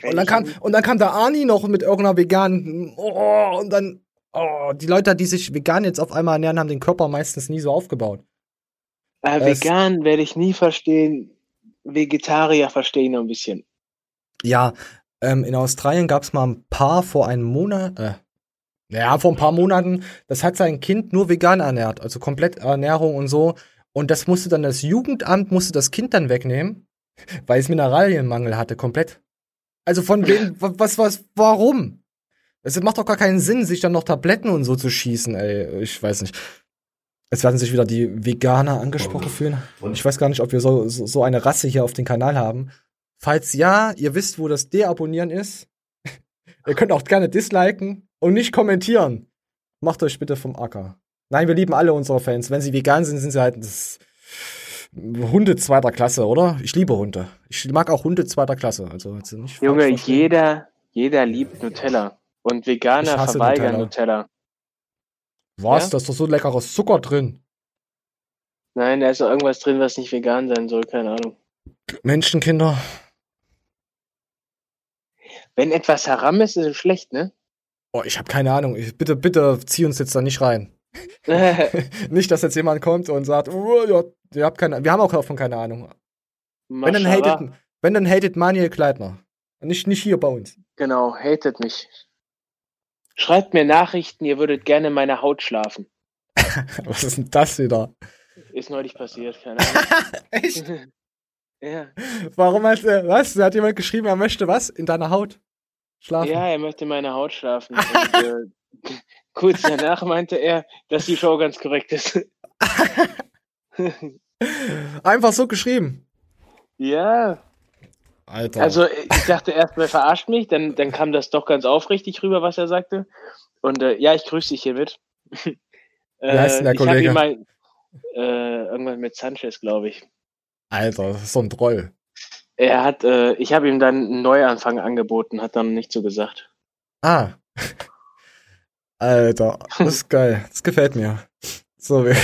Und dann kam, und dann kam der Arnie noch mit irgendeiner veganen, oh, und dann, oh, die Leute, die sich vegan jetzt auf einmal ernähren, haben den Körper meistens nie so aufgebaut. Äh, Es- vegan werde ich nie verstehen. Vegetarier verstehe ich noch ein bisschen. Ja, ähm, in Australien gab es mal ein paar vor einem Monat, äh, ja, vor ein paar Monaten, das hat sein Kind nur vegan ernährt, also komplett Ernährung und so. Und das musste dann das Jugendamt, musste das Kind dann wegnehmen, *laughs* weil es Mineralienmangel hatte, komplett. Also von wem, *laughs* wa- was, was, warum? Es macht doch gar keinen Sinn, sich dann noch Tabletten und so zu schießen, ey. Ich weiß nicht. Es werden sich wieder die Veganer angesprochen fühlen. Und- Ich weiß gar nicht, ob wir so, so, so eine Rasse hier auf dem Kanal haben. Falls ja, ihr wisst, wo das Deabonnieren ist. *laughs* ihr könnt auch gerne disliken und nicht kommentieren. Macht euch bitte vom Acker. Nein, wir lieben alle unsere Fans. Wenn sie vegan sind, sind sie halt das Hunde zweiter Klasse, oder? Ich liebe Hunde. Ich mag auch Hunde zweiter Klasse. Also jetzt nicht Junge, jeder, jeder liebt Nutella. Und Veganer verweigern Nutella. Was? Ja? Da ist doch so leckeres Zucker drin. Nein, da ist doch irgendwas drin, was nicht vegan sein soll, keine Ahnung. Menschenkinder. Wenn etwas Haram ist, ist es schlecht, ne? Oh, ich habe keine Ahnung. Ich, bitte, bitte zieh uns jetzt da nicht rein. *laughs* *laughs* nicht, dass jetzt jemand kommt und sagt, oh, ja, ihr habt keine, wir haben auch davon keine Ahnung. Wenn dann hatet, wenn dann hatet Manuel Kleitner. Nicht, nicht hier bei uns. Genau, hatet mich. Schreibt mir Nachrichten, ihr würdet gerne in meiner Haut schlafen. *laughs* Was ist denn das wieder? Ist neulich passiert, keine Ahnung. *laughs* Echt? *laughs* ja. Warum hat er, was? Da hat jemand geschrieben, er möchte was? In deiner Haut schlafen? ja, er möchte in meiner Haut schlafen. Und, äh, kurz danach meinte er, dass die Show ganz korrekt ist. Einfach so geschrieben. ja, Alter. also ich dachte erst, er verarscht mich, dann, dann kam das doch ganz aufrichtig rüber, was er sagte. Und äh, ja, ich grüße dich hiermit. äh, *laughs* Wie heißt denn der ich hab Kollege? mal, äh, irgendwas mit Sanchez, glaube ich. Alter, das ist so ein Troll. Er hat, äh, ich habe ihm dann einen Neuanfang angeboten, hat dann nicht so gesagt. Ah. *laughs* Alter, das ist geil. Das gefällt mir. So, wir,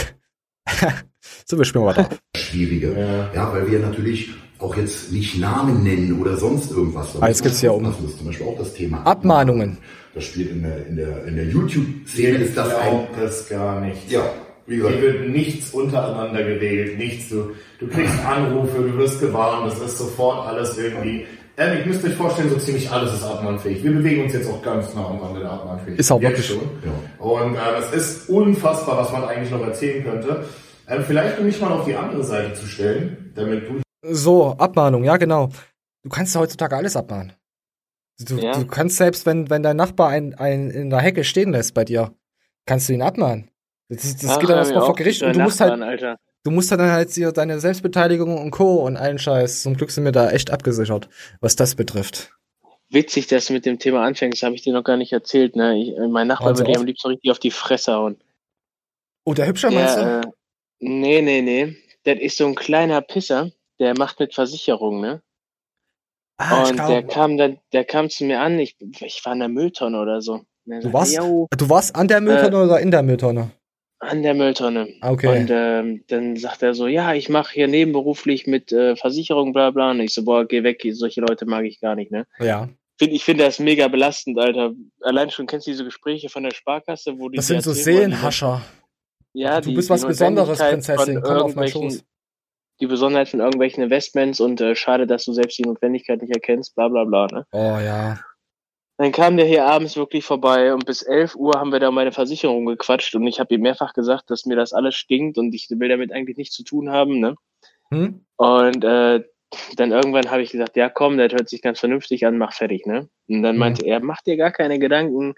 *laughs* so, wir spielen weiter. schwieriger. Ja. weil wir natürlich auch jetzt nicht Namen nennen oder sonst irgendwas. Ah, jetzt geht's ja um. Das ist zum Beispiel auch das Thema Abmahnungen. Das spielt in der, in der, in der YouTube-Szene ist das Glaubt es gar nicht. ja, wie gesagt, Hier wird nichts untereinander geredet, nichts. Du, du kriegst Anrufe, du wirst gewarnt, das ist sofort alles irgendwie. Ähm, ich müsst euch vorstellen, so ziemlich alles ist abmahnfähig. Wir bewegen uns jetzt auch ganz nah am Rande der Abmahnfähigkeit. Ist auch wirklich. schon. Ja. Und äh, es ist unfassbar, was man eigentlich noch erzählen könnte. Ähm, vielleicht um mich mal auf die andere Seite zu stellen, damit du So, Abmahnung, ja genau. Du kannst ja heutzutage alles abmahnen. Du, Ja. du kannst selbst, wenn, wenn dein Nachbar einen, einen in der Hecke stehen lässt bei dir, kannst du ihn abmahnen. Das, das Ach, geht dann erstmal vor Gericht und du musst Nachbarn, halt, Alter. du musst dann halt hier deine Selbstbeteiligung und Co. und allen Scheiß. Zum Glück sind wir da echt abgesichert, was das betrifft. Witzig, dass du mit dem Thema anfängst, habe ich dir noch gar nicht erzählt. Ne? Ich, mein Nachbar würde dir am liebsten richtig auf die Fresse hauen. Oh, der Hübscher meinst du? Der, äh, nee, nee, nee. Das ist so ein kleiner Pisser, der macht mit Versicherung, ne? ah, und der kam dann, der kam zu mir an, ich, ich war in der Mülltonne oder so. Du warst, "Jo, du warst an der Mülltonne oder in der Mülltonne? an der Mülltonne. Okay. Und ähm, dann sagt er so, ja, ich mache hier nebenberuflich mit äh, Versicherung, bla bla. Und ich so, boah, geh weg, solche Leute mag ich gar nicht, ne? ja. Find, ich finde das mega belastend, Alter. Allein schon kennst du diese Gespräche von der Sparkasse, wo die Das sind so erzählen wollen, Seelenhascher. Ja, Du die, bist was Besonderes, Prinzessin. Komm auf meinen Schoß. Die Besonderheit von irgendwelchen Investments und äh, schade, dass du selbst die Notwendigkeit nicht erkennst, bla bla bla. Ne? Oh ja. Dann kam der hier abends wirklich vorbei und bis 11 Uhr haben wir da um meine Versicherung gequatscht und ich habe ihm mehrfach gesagt, dass mir das alles stinkt und ich will damit eigentlich nichts zu tun haben. Ne? Hm? Und äh, dann irgendwann habe ich gesagt, ja komm, das hört sich ganz vernünftig an, mach fertig. Ne? Und dann Mhm. meinte er, mach dir gar keine Gedanken,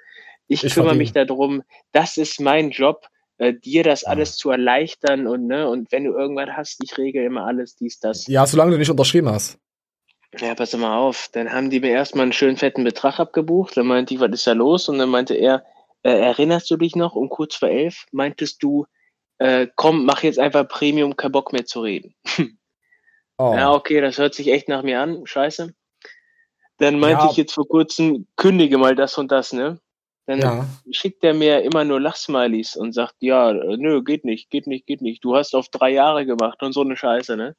ich, Ich kümmere verdiene. mich darum, das ist mein Job, äh, dir das alles zu erleichtern und ne, und wenn du irgendwas hast, ich regel immer alles, dies, das. Ja, solange du nicht unterschrieben hast. Ja, pass mal auf. Dann haben die mir erstmal einen schönen fetten Betrag abgebucht. Dann meinte ich, was ist da los? Und dann meinte er, äh, erinnerst du dich noch? Um kurz vor elf meintest du, äh, komm, mach jetzt einfach Premium, kein Bock mehr zu reden. *laughs* Oh. Ja, okay, das hört sich echt nach mir an. Scheiße. Dann meinte Ja. ich jetzt vor kurzem, kündige mal das und das, ne? Dann Ja. schickt er mir immer nur Lachsmileys und sagt, ja, äh, nö, geht nicht, geht nicht, geht nicht. Du hast auf drei Jahre gemacht und so eine Scheiße, ne?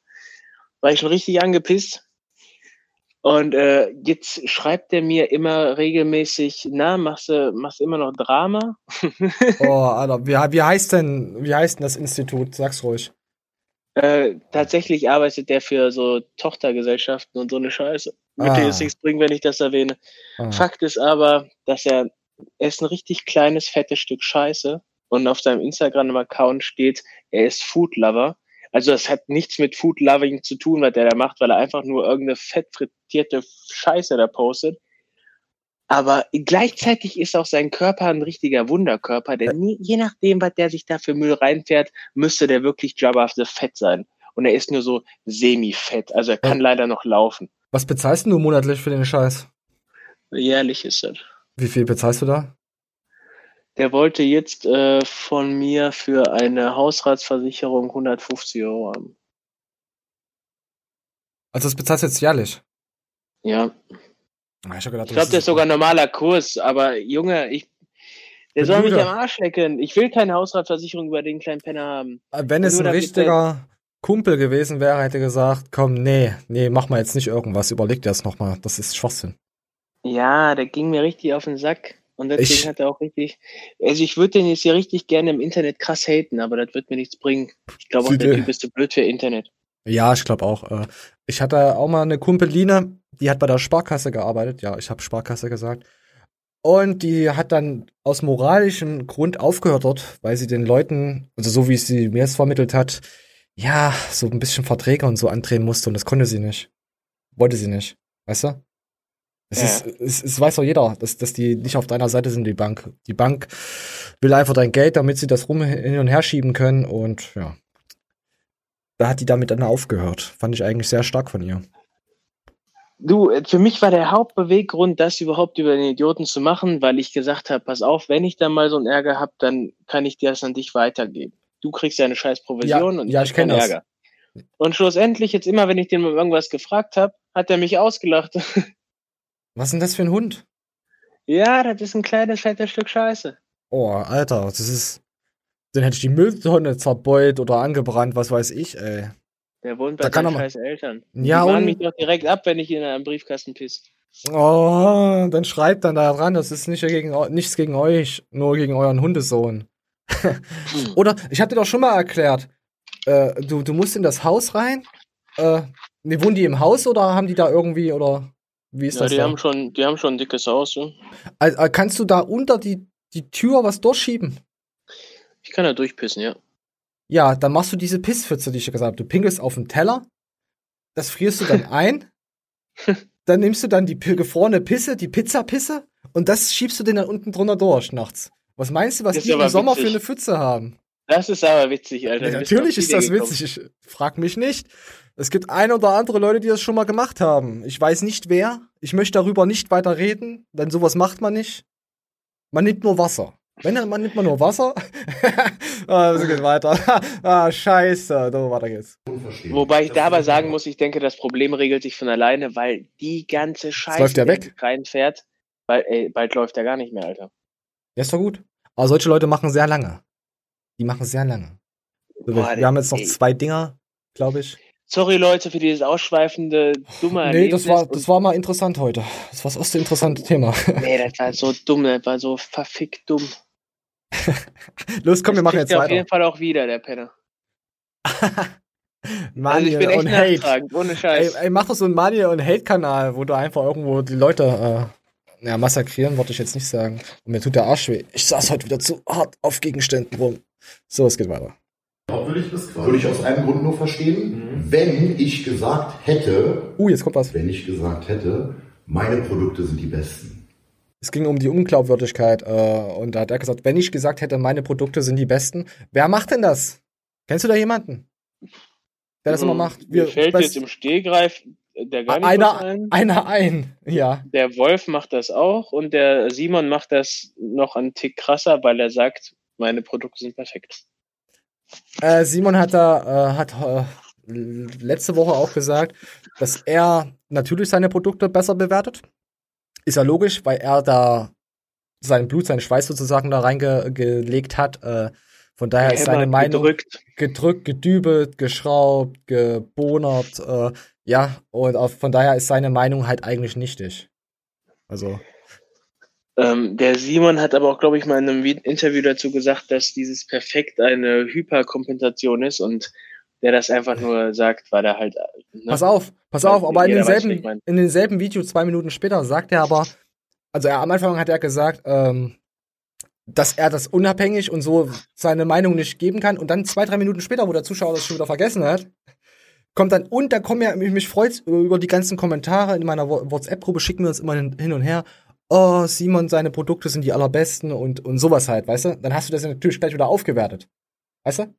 War ich schon richtig angepisst. Und äh, jetzt schreibt er mir immer regelmäßig, na, machst du machst immer noch Drama? *laughs* Oh, Alter, wie, wie heißt denn, wie heißt denn das Institut? Sag's ruhig. Äh, tatsächlich arbeitet der für so Tochtergesellschaften und so eine Scheiße. Wird Ah. dir jetzt nichts bringen, wenn ich das erwähne. Ah. Fakt ist aber, dass er, er ist ein richtig kleines, fettes Stück Scheiße und auf seinem Instagram-Account steht, er ist Food Lover. Also das hat nichts mit Food Loving zu tun, was der da macht, weil er einfach nur irgendeine fett frittierte Scheiße da postet. Aber gleichzeitig ist auch sein Körper ein richtiger Wunderkörper, denn je nachdem, was der sich da für Müll reinfährt, müsste der wirklich Jabba the Fett sein. Und er ist nur so semi-fett, also er kann leider noch laufen. Was bezahlst du monatlich für den Scheiß? Jährlich ist das. Wie viel bezahlst du da? Der wollte jetzt äh, von mir für eine Hausratsversicherung 150 Euro haben. Also das bezahlst du jetzt jährlich? Ja. Ich, Ich glaube, das ist sogar ein normaler Kurs, aber Junge, ich, der soll mich am Arsch lecken. Ich will keine Hausratversicherung über den kleinen Penner haben. Wenn es ein richtiger Kumpel gewesen wäre, hätte er gesagt, komm, nee, nee, mach mal jetzt nicht irgendwas, überleg dir das nochmal. Das ist Schwachsinn. Ja, der ging mir richtig auf den Sack. Und deswegen Ich- hat er auch richtig. Also ich würde den jetzt hier richtig gerne im Internet krass haten, aber das wird mir nichts bringen. Ich glaube auch, der Typ ist zu blöd für Internet. Ja, ich glaube auch. Äh, ich hatte auch mal eine Kumpeline, die hat bei der Sparkasse gearbeitet. Ja, ich habe Sparkasse gesagt. Und die hat dann aus moralischem Grund aufgehört dort, weil sie den Leuten, also so wie sie mir es vermittelt hat, ja, so ein bisschen Verträge und so andrehen musste und das konnte sie nicht. Wollte sie nicht. Weißt du? Es, Ja. ist, es, es weiß doch jeder, dass, dass die nicht auf deiner Seite sind, die Bank. Die Bank will einfach dein Geld, damit sie das rum hin und her schieben können und ja. Da hat die damit dann aufgehört. Fand ich eigentlich sehr stark von ihr. Du, äh, für mich war der Hauptbeweggrund, das überhaupt über den Idioten zu machen, weil ich gesagt habe, pass auf, wenn ich dann mal so einen Ärger hab, dann kann ich dir das an dich weitergeben. Du kriegst ja eine scheiß Provision Ja, und ja, ich kenn keinen das. Ärger. Und schlussendlich, jetzt immer, wenn ich den mal irgendwas gefragt habe, hat er mich ausgelacht. *laughs* Was ist denn das für ein Hund? ja, das ist ein kleines, fettes Stück Scheiße. Oh, Alter, das ist. Den hätte ich die Mülltonne zerbeult oder angebrannt, was weiß ich, ey. Der wohnt bei seinen scheiß Eltern. Ja, Die und- mich doch direkt ab, wenn ich in einem Briefkasten piss. Oh, dann schreibt dann da dran, das ist nicht gegen, nichts gegen euch, nur gegen euren Hundesohn. *laughs* Oder, ich hab dir doch schon mal erklärt, äh, du, du musst in das Haus rein. Äh, ne, wohnen die im Haus oder haben die da irgendwie, oder wie ist Ja, das die da? haben schon, die haben schon ein dickes Haus. Ne? Also, kannst du da unter die, die Tür was durchschieben? Ich kann da durchpissen, ja. Ja, dann machst du diese Pisspfütze, die ich dir gesagt habe. Du pinkelst auf den Teller, das frierst du dann ein, *laughs* dann nimmst du dann die gefrorene Pisse, die Pizzapisse, und das schiebst du den dann unten drunter durch nachts. Was meinst du, was Das die im Sommer witzig. für eine Pfütze haben? Das ist aber witzig, Alter. Ja, natürlich ist das gekommen. witzig. Ich frag mich nicht. Es gibt ein oder andere Leute, die das schon mal gemacht haben. Ich weiß nicht wer. Ich möchte darüber nicht weiter reden, denn sowas macht man nicht. Man nimmt nur Wasser. Wenn dann man nimmt man nur Wasser. *laughs* ah, es geht weiter. *laughs* ah, scheiße. So, weiter geht's. Wobei ich da aber sagen muss, ich denke, das Problem regelt sich von alleine, weil die ganze Scheiße läuft ja weg. reinfährt, weil, ey, bald läuft der gar nicht mehr, Alter. Ja, ist doch gut. Aber solche Leute machen sehr lange. Die machen sehr lange. So, wir, Boah, wir haben jetzt noch ey. zwei Dinger, glaube ich. Sorry, Leute, für dieses ausschweifende, dumme Nee, das Erlebnis war, das war mal interessant heute. Das war das erste interessante Thema. *laughs* Nee, das war so dumm, das war so verfickt dumm. *laughs* Los, komm, wir Das machen kriegt jetzt er auf weiter. jeden Fall auch wieder, der Penner. *laughs* Money also ich bin echt und Hate. nachtragend, ohne Ey, Scheiß. ey, mach doch so einen Money und Hate-Kanal, wo du einfach irgendwo die Leute äh, ja, massakrieren, wollte ich jetzt nicht sagen. Und mir tut der Arsch weh. Ich saß heute wieder zu hart auf Gegenständen rum. So, es geht weiter. Glaubwürdig bist Würde ich aus einem Grund nur verstehen, wenn ich gesagt hätte, Uh, jetzt kommt was. wenn ich gesagt hätte, meine Produkte sind die besten. Es ging um die Unglaubwürdigkeit. Äh, und da hat er gesagt, wenn ich gesagt hätte, meine Produkte sind die besten. Wer macht denn das? Kennst du da jemanden? Der das immer macht? Mir fällt best- jetzt im Stehgreif der Garnikus einer, ein. einer ein. Ja. Der Wolf macht das auch und der Simon macht das noch einen Tick krasser, weil er sagt, meine Produkte sind perfekt. Äh, Simon hat da, äh, hat äh, letzte Woche auch gesagt, dass er natürlich seine Produkte besser bewertet. Ist ja logisch, weil er da sein Blut, seinen Schweiß sozusagen da reingelegt hat. Äh, von daher ist seine Meinung gedrückt. gedrückt, gedübelt, geschraubt, gebonert, äh, ja, und auch von daher ist seine Meinung halt eigentlich nichtig. Also, Ähm, der Simon hat aber auch, glaube ich, mal in einem Vi- Interview dazu gesagt, dass dieses Perfekt eine Hyperkompensation ist und der das einfach nur sagt, weil er halt. Ne? pass auf, pass auf, aber in demselben, in demselben Video, zwei Minuten später, sagt er aber, also er, am Anfang hat er gesagt, ähm, dass er das unabhängig und so seine Meinung nicht geben kann. Und dann zwei, drei Minuten später, wo der Zuschauer das schon wieder vergessen hat, kommt dann, und da kommen ja, mich, mich freut's über die ganzen Kommentare in meiner WhatsApp-Gruppe, schicken wir uns immer hin, hin und her. Oh, Simon, seine Produkte sind die allerbesten und, und sowas halt, weißt du? Dann hast du das ja natürlich gleich wieder aufgewertet. Weißt du?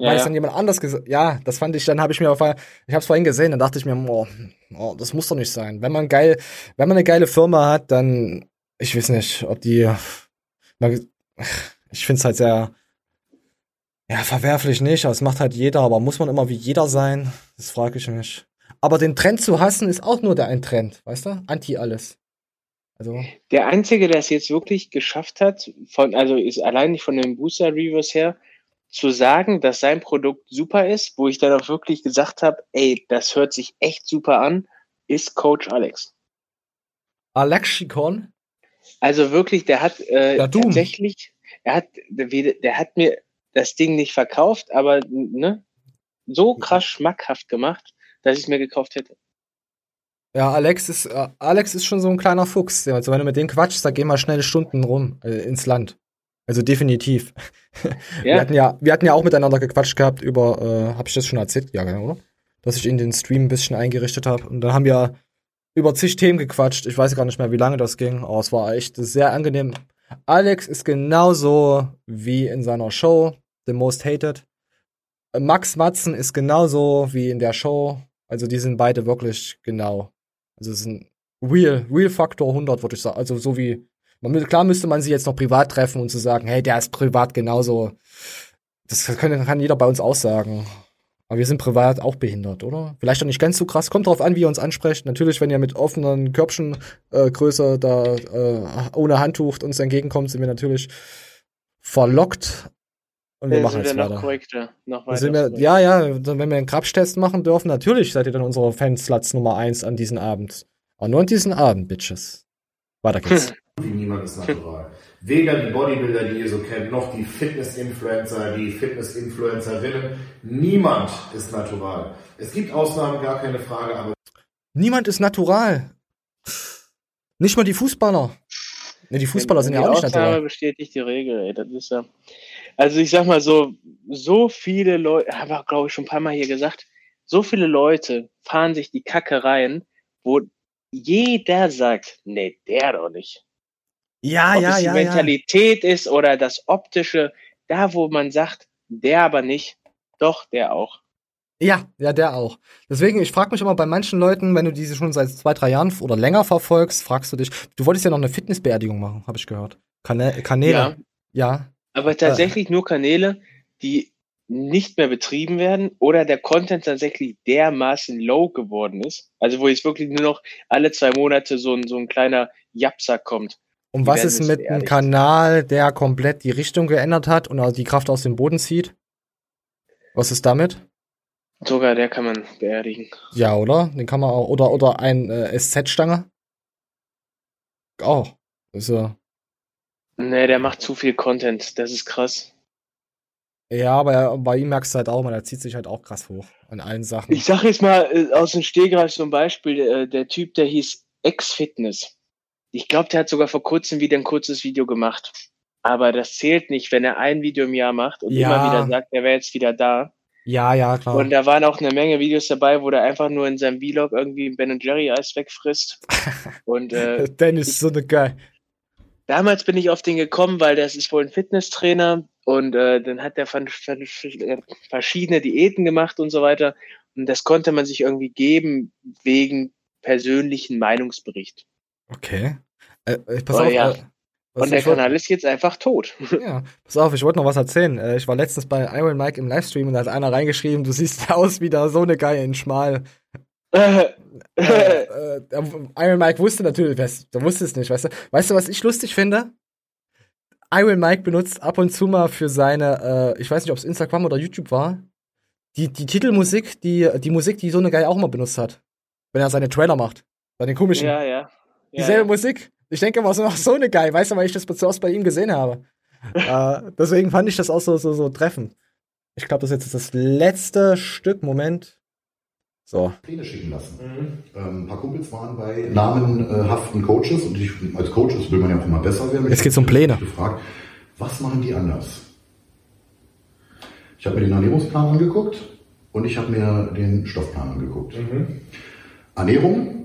Ja, weil es ja. dann jemand anders gesagt Ja, das fand ich, dann habe ich mir auf einmal, ich habe es vorhin gesehen, dann dachte ich mir, oh, oh, das muss doch nicht sein. Wenn man geil, wenn man eine geile Firma hat, dann, ich weiß nicht, ob die, ich finde es halt sehr, ja, verwerflich nicht, aber es macht halt jeder, aber muss man immer wie jeder sein? Das frage ich mich. Aber den Trend zu hassen ist auch nur der ein Trend, weißt du? Anti alles. Also, Der Einzige, der es jetzt wirklich geschafft hat, von, also ist allein nicht von den Booster Reviews her, zu sagen, dass sein Produkt super ist, wo ich dann auch wirklich gesagt habe, ey, das hört sich echt super an, ist Coach Alex. Alexikon? Also wirklich, der hat äh, Ja, tatsächlich, er hat, der, hat mir das Ding nicht verkauft, aber ne, so krass schmackhaft gemacht, dass ich es mir gekauft hätte. Ja, Alex ist, äh, Alex ist schon so ein kleiner Fuchs. Also wenn du mit dem quatschst, da gehen mal schnell Stunden rum äh, ins Land. Also definitiv. *laughs* Wir Ja, hatten ja, wir hatten ja auch miteinander gequatscht gehabt über, äh, habe ich das schon erzählt? Ja, genau, oder? Dass ich in den Stream ein bisschen eingerichtet habe. Und dann haben wir über zig Themen gequatscht. Ich weiß gar nicht mehr, wie lange das ging, aber es war echt sehr angenehm. Alex ist genauso wie in seiner Show, The Most Hated. Max Matzen ist genauso wie in der Show. Also die sind beide wirklich genau. Also es ist ein Real, Real Faktor 100, würde ich sagen. Also so wie, man, klar müsste man sie jetzt noch privat treffen und zu sagen, hey, der ist privat genauso. Das kann, kann jeder bei uns aussagen. Aber wir sind privat auch behindert, oder? Vielleicht auch nicht ganz so krass. Kommt drauf an, wie ihr uns ansprecht. Natürlich, wenn ihr mit offenen Körbchen äh, Größe da äh, ohne Handtuch uns entgegenkommt, sind wir natürlich verlockt. Und wir dann machen jetzt wir weiter. korrekter, noch weiter. sind wir, ja, ja, wenn wir einen Krabschtest machen dürfen, natürlich seid ihr dann unsere Fanslatz Nummer eins an diesem Abend. Aber nur an diesem Abend, Bitches. Weiter geht's. *laughs* Wie niemand ist natural. Weder die Bodybuilder, die ihr so kennt, noch die Fitness-Influencer, die Fitness-Influencerinnen. Niemand ist natural. Es gibt Ausnahmen, gar keine Frage, aber Niemand ist natural. Nicht mal die Fußballer. Ne, die Fußballer sind ja die auch nicht Ausnahme natural. bestätigt die Regel, ey. Das ist ja. Also ich sag mal so, so viele Leute, haben wir glaube ich schon ein paar Mal hier gesagt, so viele Leute fahren sich die Kacke rein, wo jeder sagt, nee, der doch nicht. Ja, Ob ja, es die ja, ja. Mentalität ist oder das Optische, da wo man sagt, der aber nicht, doch, der auch. Ja, ja, der auch. Deswegen, ich frage mich immer bei manchen Leuten, wenn du diese schon seit zwei, drei Jahren oder länger verfolgst, fragst du dich, du wolltest ja noch eine Fitnessbeerdigung machen, habe ich gehört. Kanä Kanäle. Ja, Ja. aber tatsächlich nur Kanäle, die nicht mehr betrieben werden oder der Content tatsächlich dermaßen low geworden ist. Also wo jetzt wirklich nur noch alle zwei Monate so ein, so ein kleiner Japser kommt. Und Die was ist mit einem. Kanal, der komplett die Richtung geändert hat und auch die Kraft aus dem Boden zieht? Was ist damit? Sogar der kann man beerdigen. Ja, oder? Den kann man auch. Oder, oder ein äh, SZ-Stange? Auch. Also, Nee, der macht zu viel Content. Das ist krass. ja, aber er, bei ihm merkst du halt auch, man, er zieht sich halt auch krass hoch an allen Sachen. Ich sag jetzt mal äh, aus dem Stegreif so ein Beispiel. Äh, der Typ, der hieß X-Fitness. Ich glaube, der hat sogar vor kurzem wieder ein kurzes Video gemacht. Aber das zählt nicht, wenn er ein Video im Jahr macht und Ja. immer wieder sagt, er wäre jetzt wieder da. ja, ja, klar. Und da waren auch eine Menge Videos dabei, wo der einfach nur in seinem Vlog irgendwie Ben Jerry Eis wegfrisst. *laughs* Und äh, Dennis ist so eine geil. damals bin ich auf den gekommen, weil das ist wohl ein Fitnesstrainer und äh, dann hat er von, verschiedene Diäten gemacht und so weiter. Und das konnte man sich irgendwie geben wegen persönlichen Meinungsbericht. Okay. Äh, äh, pass Oh, auf. ja. Äh, Und der Kanal ist jetzt einfach tot. *laughs* Ja, pass auf, ich wollte noch was erzählen. Äh, ich war letztens bei Iron Mike im Livestream und da hat einer reingeschrieben, du siehst *laughs* aus wie da so eine Geil in Schmal. *laughs* Äh, äh, der- Iron Mike wusste natürlich, der wusste es nicht, weißt du? Weißt du, was ich lustig finde? Iron Mike benutzt ab und zu mal für seine, äh, ich weiß nicht, ob es Instagram oder YouTube war, die, die Titelmusik, die, die Musik, die so eine Geil auch mal benutzt hat. Wenn er seine Trailer macht. Bei den komischen. ja, ja. Dieselbe ja. Musik. Ich denke immer so, ach, *laughs* so eine geil, weißt du, weil ich das zuerst bei ihm gesehen habe. äh, deswegen fand ich das auch so, so, so treffend. Ich glaube, das ist jetzt das letzte Stück. Moment. So. Pläne schicken lassen. Ähm, ein paar Kumpels waren bei namenhaften Coaches und ich, als Coaches will man ja auch immer besser werden. Jetzt geht's um Pläne. Ich gefragt, was machen die anders? Ich habe mir den Ernährungsplan angeguckt und ich habe mir den Stoffplan angeguckt. Ernährung,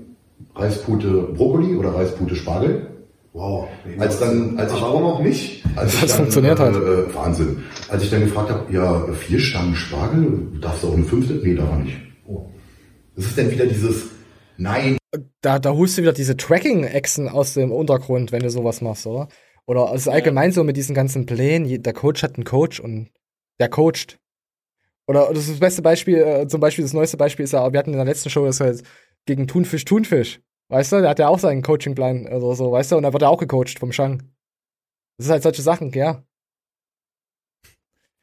Reispute Brokkoli oder Reispute Spargel Wow. Als dann, als ich, warum auch nicht? als Das dann, funktioniert äh, halt. Äh, Wahnsinn. Als ich dann gefragt habe, ja, vier Stangen Spargel, darfst du auch eine fünfte? Nee, darf er nicht. Oh. Das ist dann wieder dieses, nein, Da, da holst du wieder diese Tracking-Echsen aus dem Untergrund, wenn du sowas machst, oder? Oder es ist allgemein so mit diesen ganzen Plänen, der Coach hat einen Coach und der coacht. Oder das, ist das beste Beispiel, äh, zum Beispiel das neueste Beispiel ist ja, wir hatten in der letzten Show das halt gegen Thunfisch Thunfisch. Weißt du, der hat ja auch seinen Coachingplan oder so, weißt du, und da wird er auch gecoacht vom Shang. Das ist halt solche Sachen, ja.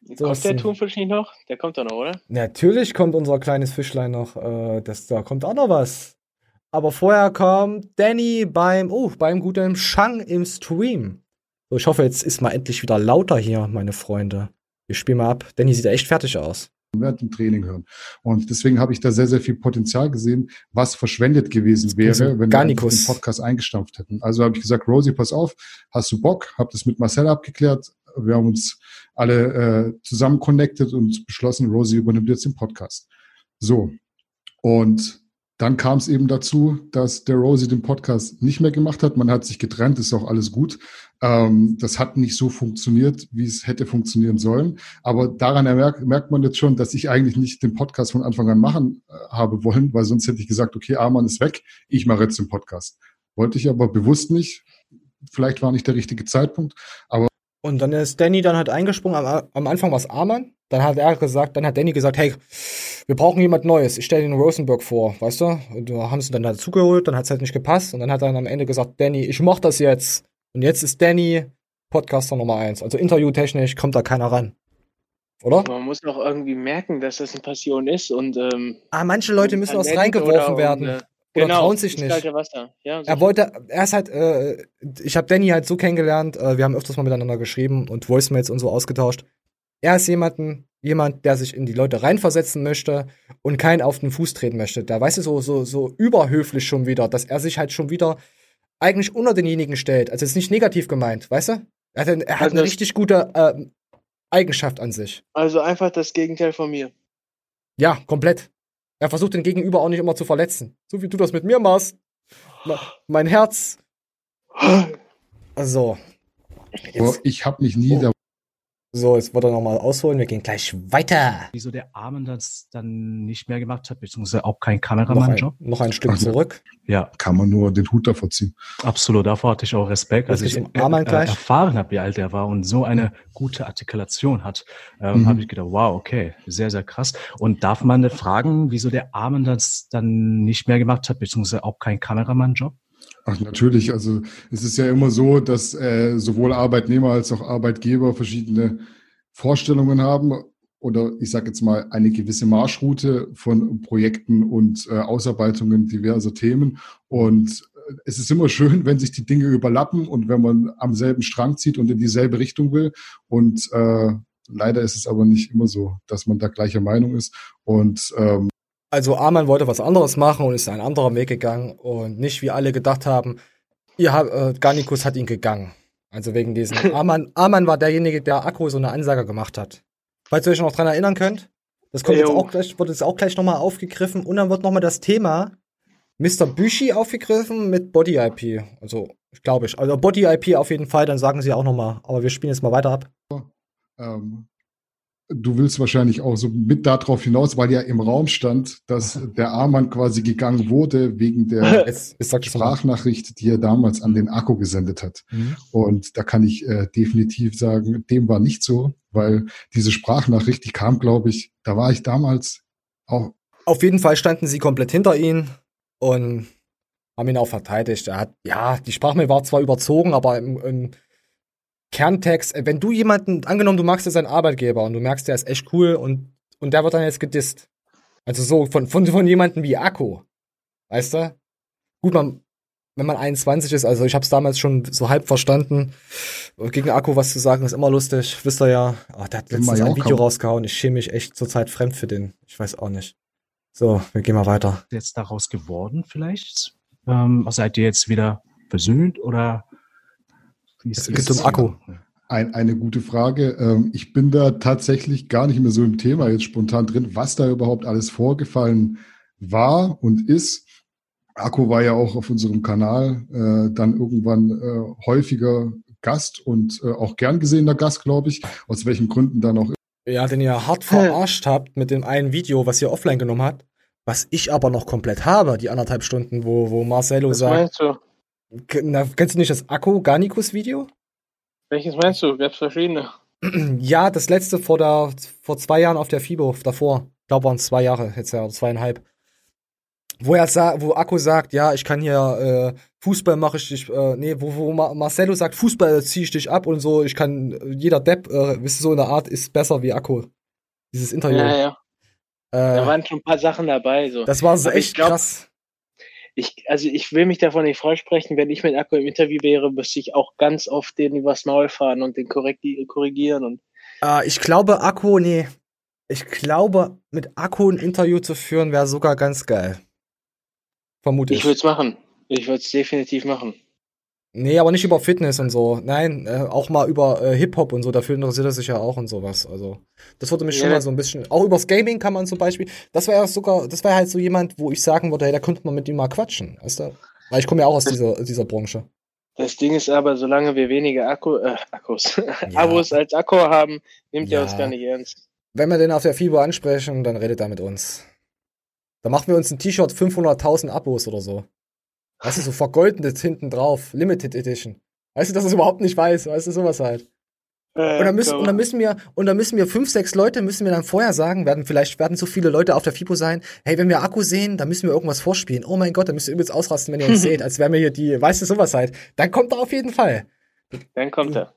So kommt ist der. Thunfisch nicht noch? Der kommt doch noch, oder? Natürlich kommt unser kleines Fischlein noch, äh, das, da kommt auch noch was. Aber vorher kommt Danny beim, oh, beim guten Shang im Stream. So, ich hoffe, jetzt ist mal endlich wieder lauter hier, meine Freunde. Wir spielen mal ab. Danny sieht ja echt fertig aus. Während dem Training hören. Und deswegen habe ich da sehr, sehr viel Potenzial gesehen, was verschwendet gewesen wäre, wenn wir den Podcast eingestampft hätten. Also habe ich gesagt, Rosie, pass auf, hast du Bock? Hab das mit Marcel abgeklärt. Wir haben uns alle äh, zusammen connected und beschlossen, Rosie übernimmt jetzt den Podcast. So. Und dann kam es eben dazu, dass der Rosie den Podcast nicht mehr gemacht hat. Man hat sich getrennt, ist auch alles gut. Ähm, das hat nicht so funktioniert, wie es hätte funktionieren sollen. Aber daran merkt, merkt man jetzt schon, dass ich eigentlich nicht den Podcast von Anfang an machen äh, habe wollen, weil sonst hätte ich gesagt, okay, Arman ist weg, ich mache jetzt den Podcast. Wollte ich aber bewusst nicht. Vielleicht war nicht der richtige Zeitpunkt, aber Und dann ist Danny dann halt eingesprungen. Am, am Anfang war es Arman. Dann hat er gesagt, dann hat Danny gesagt, hey, wir brauchen jemand Neues. Ich stelle den Rosenberg vor, weißt du? Und da haben sie dann dazugeholt, dann hat es halt nicht gepasst. Und dann hat er dann am Ende gesagt, Danny, ich mach das jetzt. Und jetzt ist Danny Podcaster Nummer eins. Also interviewtechnisch kommt da keiner ran. Oder? Man muss auch irgendwie merken, dass das eine Passion ist und ähm, Ah, manche Leute müssen aus reingeworfen werden. um, äh, Oder genau, trauen sich nicht. Ja, Er wollte, er ist halt, äh, ich habe Danny halt so kennengelernt, äh, wir haben öfters mal miteinander geschrieben und Voicemails und so ausgetauscht. Er ist jemanden, jemand, der sich in die Leute reinversetzen möchte und keinen auf den Fuß treten möchte. Da weißt du, so, so, so überhöflich schon wieder, dass er sich halt schon wieder eigentlich unter denjenigen stellt. Also es ist nicht negativ gemeint, weißt du? Er hat, er hat Also eine richtig gute äh, Eigenschaft an sich. Also einfach das Gegenteil von mir. Ja, komplett. Er versucht den Gegenüber auch nicht immer zu verletzen. So wie du das mit mir machst. Me- Mein Herz. *sighs* Also. aber ich habe mich nie Oh. So, jetzt wird er nochmal ausholen. Wir gehen gleich weiter. Wieso der Armen das dann nicht mehr gemacht hat, beziehungsweise auch kein Noch ein, Kameramann-Job? noch ein Stück Ach, ne. zurück. Ja, kann man nur den Hut davor ziehen. absolut. Davor hatte ich auch Respekt, Das als ich äh, gleich. erfahren habe, wie alt er war und so eine gute Artikulation hat, ähm, Mhm. habe ich gedacht, wow, okay, sehr, sehr krass. Und darf man nicht fragen, wieso der Armen das dann nicht mehr gemacht hat, beziehungsweise auch kein Kameramann-Job? Ach, natürlich. Also es ist ja immer so, dass äh, sowohl Arbeitnehmer als auch Arbeitgeber verschiedene Vorstellungen haben oder ich sage jetzt mal eine gewisse Marschroute von Projekten und äh, Ausarbeitungen diverser Themen. Und äh, es ist immer schön, wenn sich die Dinge überlappen und wenn man am selben Strang zieht und in dieselbe Richtung will. Und äh, leider ist es aber nicht immer so, dass man da gleicher Meinung ist. Und ähm, Also Arman wollte was anderes machen und ist einen anderen Weg gegangen und nicht wie alle gedacht haben, ihr habt, äh, Garnicus hat ihn gegangen. Also wegen diesen *laughs* Arman, Arman war derjenige, der Akku so eine Ansage gemacht hat. Falls ihr euch noch dran erinnern könnt, das kommt jetzt auch gleich, wird jetzt auch gleich nochmal aufgegriffen und dann wird nochmal das Thema Mr. Büschi aufgegriffen mit Body IP. Also, glaube ich. Also Body IP auf jeden Fall, dann sagen sie auch nochmal. Aber wir spielen jetzt mal weiter ab. Ähm, du willst wahrscheinlich auch so mit darauf hinaus, weil ja im Raum stand, dass der Arman quasi gegangen wurde wegen der *laughs* ich mal. Sprachnachricht, die er damals an den Akku gesendet hat. Mhm. Und da kann ich äh, definitiv sagen, dem war nicht so, weil diese Sprachnachricht, die kam, glaube ich, da war ich damals auch Auf jeden Fall standen sie komplett hinter ihn und haben ihn auch verteidigt. Er hat, ja, die Sprachmail war zwar überzogen, aber im, im Kerntext, äh, wenn du jemanden, angenommen, du magst jetzt einen Arbeitgeber und du merkst, der ist echt cool und, und der wird dann jetzt gedisst. Also so von, von, von jemandem wie Akku. Weißt du? Gut, man, wenn man 21 ist, also ich habe es damals schon so halb verstanden, gegen Akku was zu sagen, ist immer lustig, wisst ihr ja. Oh, der hat letztens ein. Video rausgehauen, ich schäme mich echt zurzeit fremd für den. Ich weiß auch nicht. So, wir gehen mal weiter. Jetzt daraus geworden vielleicht? Ähm, seid ihr jetzt wieder versöhnt oder? Wie ist Es geht um Akku. ein, eine gute Frage. Ähm, ich bin da tatsächlich gar nicht mehr so im Thema jetzt spontan drin, was da überhaupt alles vorgefallen war und ist. Akku war ja auch auf unserem Kanal äh, dann irgendwann äh, häufiger Gast und äh, auch gern gesehener Gast, glaube ich. Aus welchen Gründen dann auch. Ja, den ihr hart verarscht habt mit dem einen Video, was ihr offline genommen habt. Was ich aber noch komplett habe, die anderthalb Stunden, wo, wo Marcelo Was sagt. Na, kennst du nicht das Akku Garnicus Video? Welches meinst du? Gab's verschiedene? *clears throat* Ja, das letzte vor der, vor zwei Jahren auf der FIBO, davor. Ich glaube, waren es zwei Jahre, jetzt ja, zweieinhalb. Wo er sagt, wo Akku sagt, ja, ich kann hier, äh, Fußball mache ich dich, äh, nee, wo, wo Ma Marcelo sagt, Fußball ziehe ich dich ab und so, ich kann, äh, jeder Depp, äh, wisst ihr, so in der Art ist besser wie Akku. Dieses Interview. Ja, ja. Da Äh, waren schon ein paar Sachen dabei. So. das war so echt glaub, krass. Ich, also ich will mich davon nicht freisprechen, wenn ich mit Akku im Interview wäre, müsste ich auch ganz oft den übers Maul fahren und den korrekti- korrigieren und Äh, ich glaube, Akku, nee. Ich glaube, mit Akku ein Interview zu führen, wäre sogar ganz geil. Vermute ich. ich würde es machen. Ich würde es definitiv machen. Nee, aber nicht über Fitness und so. Nein, äh, auch mal über äh, Hip-Hop und so. Dafür interessiert er sich ja auch und sowas. Also, das würde mich schon Ja. mal so ein bisschen. Auch übers Gaming kann man zum Beispiel. Das wäre ja sogar, das wäre halt so jemand, wo ich sagen würde, hey, da könnte man mit ihm mal quatschen. Weißt du? Weil ich komme ja auch aus dieser, dieser Branche. Das Ding ist aber, solange wir weniger Akku, äh, Akkus, Abos als Akku haben, nimmt Ja. er uns gar nicht ernst. Wenn wir den auf der FIBO ansprechen, dann redet er mit uns. Da machen wir uns ein T-Shirt 500.000 Abos oder so. Weißt du, so vergoldenes hinten drauf. Limited Edition. Weißt du, dass es überhaupt nicht weiß. Weißt du, sowas halt. Äh, Und dann müssen, und dann müssen wir, und dann müssen wir fünf, sechs Leute müssen wir dann vorher sagen, werden vielleicht werden so viele Leute auf der FIBO sein, hey, wenn wir Akku sehen, dann müssen wir irgendwas vorspielen. Oh mein Gott, dann müsst ihr übelst ausrasten, wenn ihr uns *laughs* seht, als wären wir hier die, weißt du, sowas halt. Dann kommt er auf jeden Fall. Dann kommt er.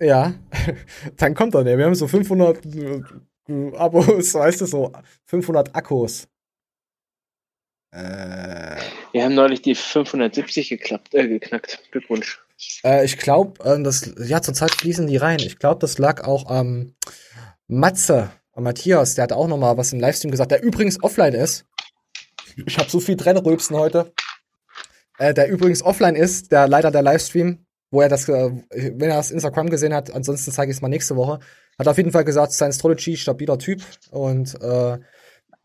Ja, *laughs* dann kommt er. Ne? Wir haben so 500 äh, Abos, weißt du, so 500 Akkus. Äh, Wir haben neulich die 570 geklappt, äh, geknackt. Glückwunsch. äh, ich glaube, äh, das, ja, zurzeit fließen die rein. Ich glaube, das lag auch am Matze, am Matthias, der hat auch noch mal was im Livestream gesagt, der übrigens offline ist. Ich habe so viel Trennrülpsen heute. Äh, der übrigens offline ist, der leider der Livestream, wo er das, äh, wenn er das Instagram gesehen hat, ansonsten zeige ich es mal nächste Woche, hat auf jeden Fall gesagt, Scientology, stabiler Typ und äh,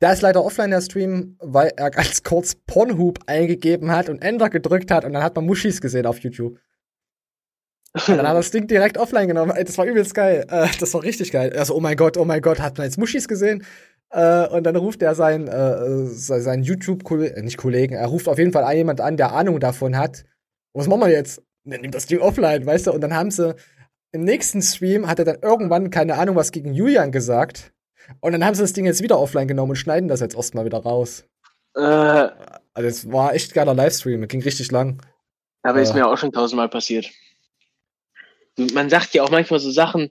der ist leider offline, der Stream, weil er ganz kurz Pornhub eingegeben hat und Enter gedrückt hat und dann hat man Muschis gesehen auf YouTube. *laughs* Und dann hat er das Ding direkt offline genommen. Das war übelst geil. Äh, das war richtig geil. Also, oh mein Gott, oh mein Gott, hat man jetzt Muschis gesehen? Äh, und dann ruft er seinen, äh, se- seinen YouTube-Kollegen, nicht Kollegen, er ruft auf jeden Fall jemand an, der Ahnung davon hat. Was machen wir jetzt? Dann nimmt das Ding offline, weißt du? Und dann haben sie, im nächsten Stream hat er dann irgendwann, keine Ahnung, was gegen Julian gesagt. Und dann haben sie das Ding jetzt wieder offline genommen und schneiden das jetzt erstmal wieder raus. Äh, Also, es war echt geiler Livestream, ging richtig lang. aber ist Äh. mir auch schon tausendmal passiert. Man sagt ja auch manchmal so Sachen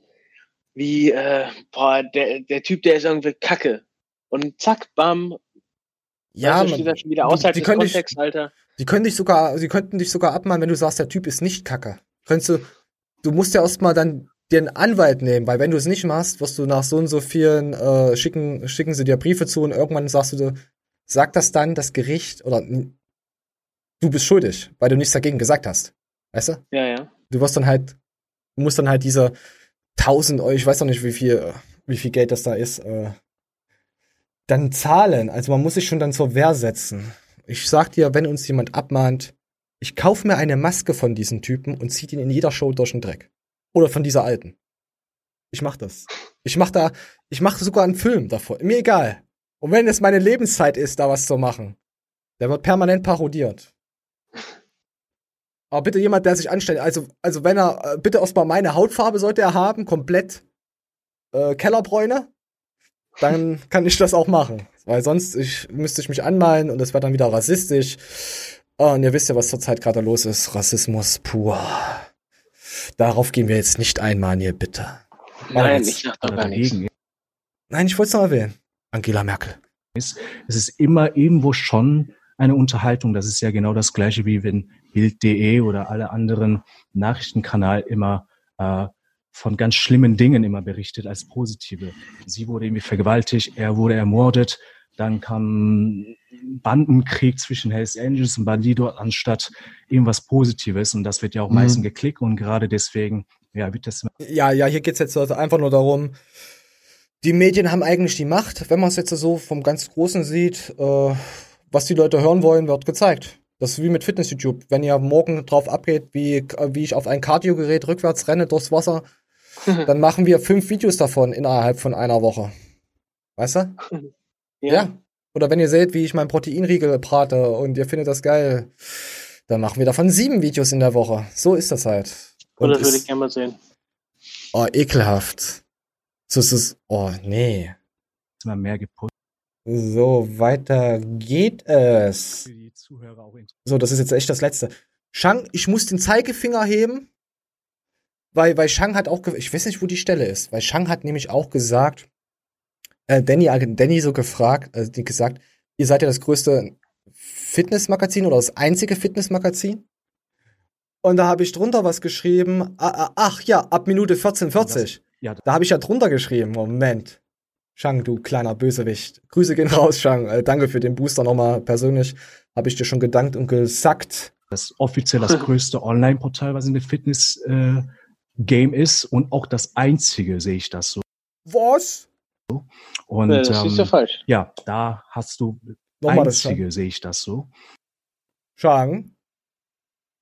wie, äh, boah, der, der Typ, der ist irgendwie kacke. Und zack, bam, Ja, du, man- schon wieder die- außerhalb die des können dich- Kontexts, Alter. Die können dich sogar, sie könnten dich sogar abmahnen, wenn du sagst, der Typ ist nicht kacke. Könntest du, du musst ja erstmal dann dir einen Anwalt nehmen, weil wenn du es nicht machst, wirst du nach so und so vielen äh, schicken, schicken sie dir Briefe zu und irgendwann sagst du, sagt das dann das Gericht oder du bist schuldig, weil du nichts dagegen gesagt hast. Weißt du? Ja, ja. Du wirst dann halt, du musst dann halt diese 1000 Euro, ich weiß noch nicht, wie viel, wie viel Geld das da ist, äh, dann zahlen. Also man muss sich schon dann zur Wehr setzen. Ich sag dir, wenn uns jemand abmahnt, ich kauf mir eine Maske von diesen Typen und zieh ihn in jeder Show durch den Dreck. Oder von dieser alten. Ich mach das. Ich mach da, ich mach sogar einen Film davor. Mir egal. Und wenn es meine Lebenszeit ist, da was zu machen, der wird permanent parodiert. Aber bitte jemand, der sich anstellt. Also, also wenn er, äh, bitte erstmal meine Hautfarbe sollte er haben, komplett äh, Kellerbräune. Dann *laughs* kann ich das auch machen. Weil sonst ich, müsste ich mich anmalen und das wäre dann wieder rassistisch. Ah, und ihr wisst ja, was zurzeit gerade los ist. Rassismus pur. Darauf gehen wir jetzt nicht ein, Maniel, bitte. Nein, jetzt- ich doch gar nichts. dagegen Nein, ich wollte es noch erwähnen. Angela Merkel. ist, es ist immer irgendwo schon eine Unterhaltung. Das ist ja genau das gleiche wie wenn Bild.de oder alle anderen Nachrichtenkanal immer äh, von ganz schlimmen Dingen immer berichtet als positive. Sie wurde irgendwie vergewaltigt, er wurde ermordet, dann kam Bandenkrieg zwischen Hells Angels und Bandido anstatt irgendwas Positives und das wird ja auch Mhm. meistens geklickt und gerade deswegen ja, wird das Ja, ja, hier geht's jetzt also einfach nur darum, die Medien haben eigentlich die Macht, wenn man es jetzt so vom ganz Großen sieht, äh, was die Leute hören wollen, wird gezeigt. Das ist wie mit Fitness-YouTube. Wenn ihr morgen drauf abgeht, wie, wie ich auf ein Kardiogerät rückwärts renne durchs Wasser, *laughs* dann machen wir fünf Videos davon innerhalb von einer Woche. Weißt du? *laughs* Ja. Ja. Oder wenn ihr seht, wie ich meinen Proteinriegel brate und ihr findet das geil, dann machen wir davon sieben Videos in der Woche. So ist das halt. Und Oder das würde ich gerne mal sehen. Oh, ekelhaft. So ist es. Oh, nee. Immer mehr gepusht. So, weiter geht es. Für die Zuhörer auch interessant. So, das ist jetzt echt das Letzte. Shang, ich muss den Zeigefinger heben, weil, weil Shang hat auch, ich weiß nicht, wo die Stelle ist, weil Shang hat nämlich auch gesagt, äh, Danny, Danny so gefragt, äh, die gesagt, ihr seid ja das größte Fitnessmagazin oder das einzige Fitnessmagazin. Und da habe ich drunter was geschrieben, ach ja, ab Minute 1440. Ja, Da habe ich ja drunter geschrieben, Moment. Shang, du kleiner Bösewicht. Grüße gehen raus, Shang. Äh, danke für den Booster nochmal persönlich. Habe ich dir schon gedankt und gesagt. das offiziell das größte Online-Portal, was in der Fitness-Game ist und auch das einzige, sehe ich das so. Was? Und Ja, das ist ja ähm, falsch. ja, da hast du Nochmal einzige, sehe ich das so. Shang.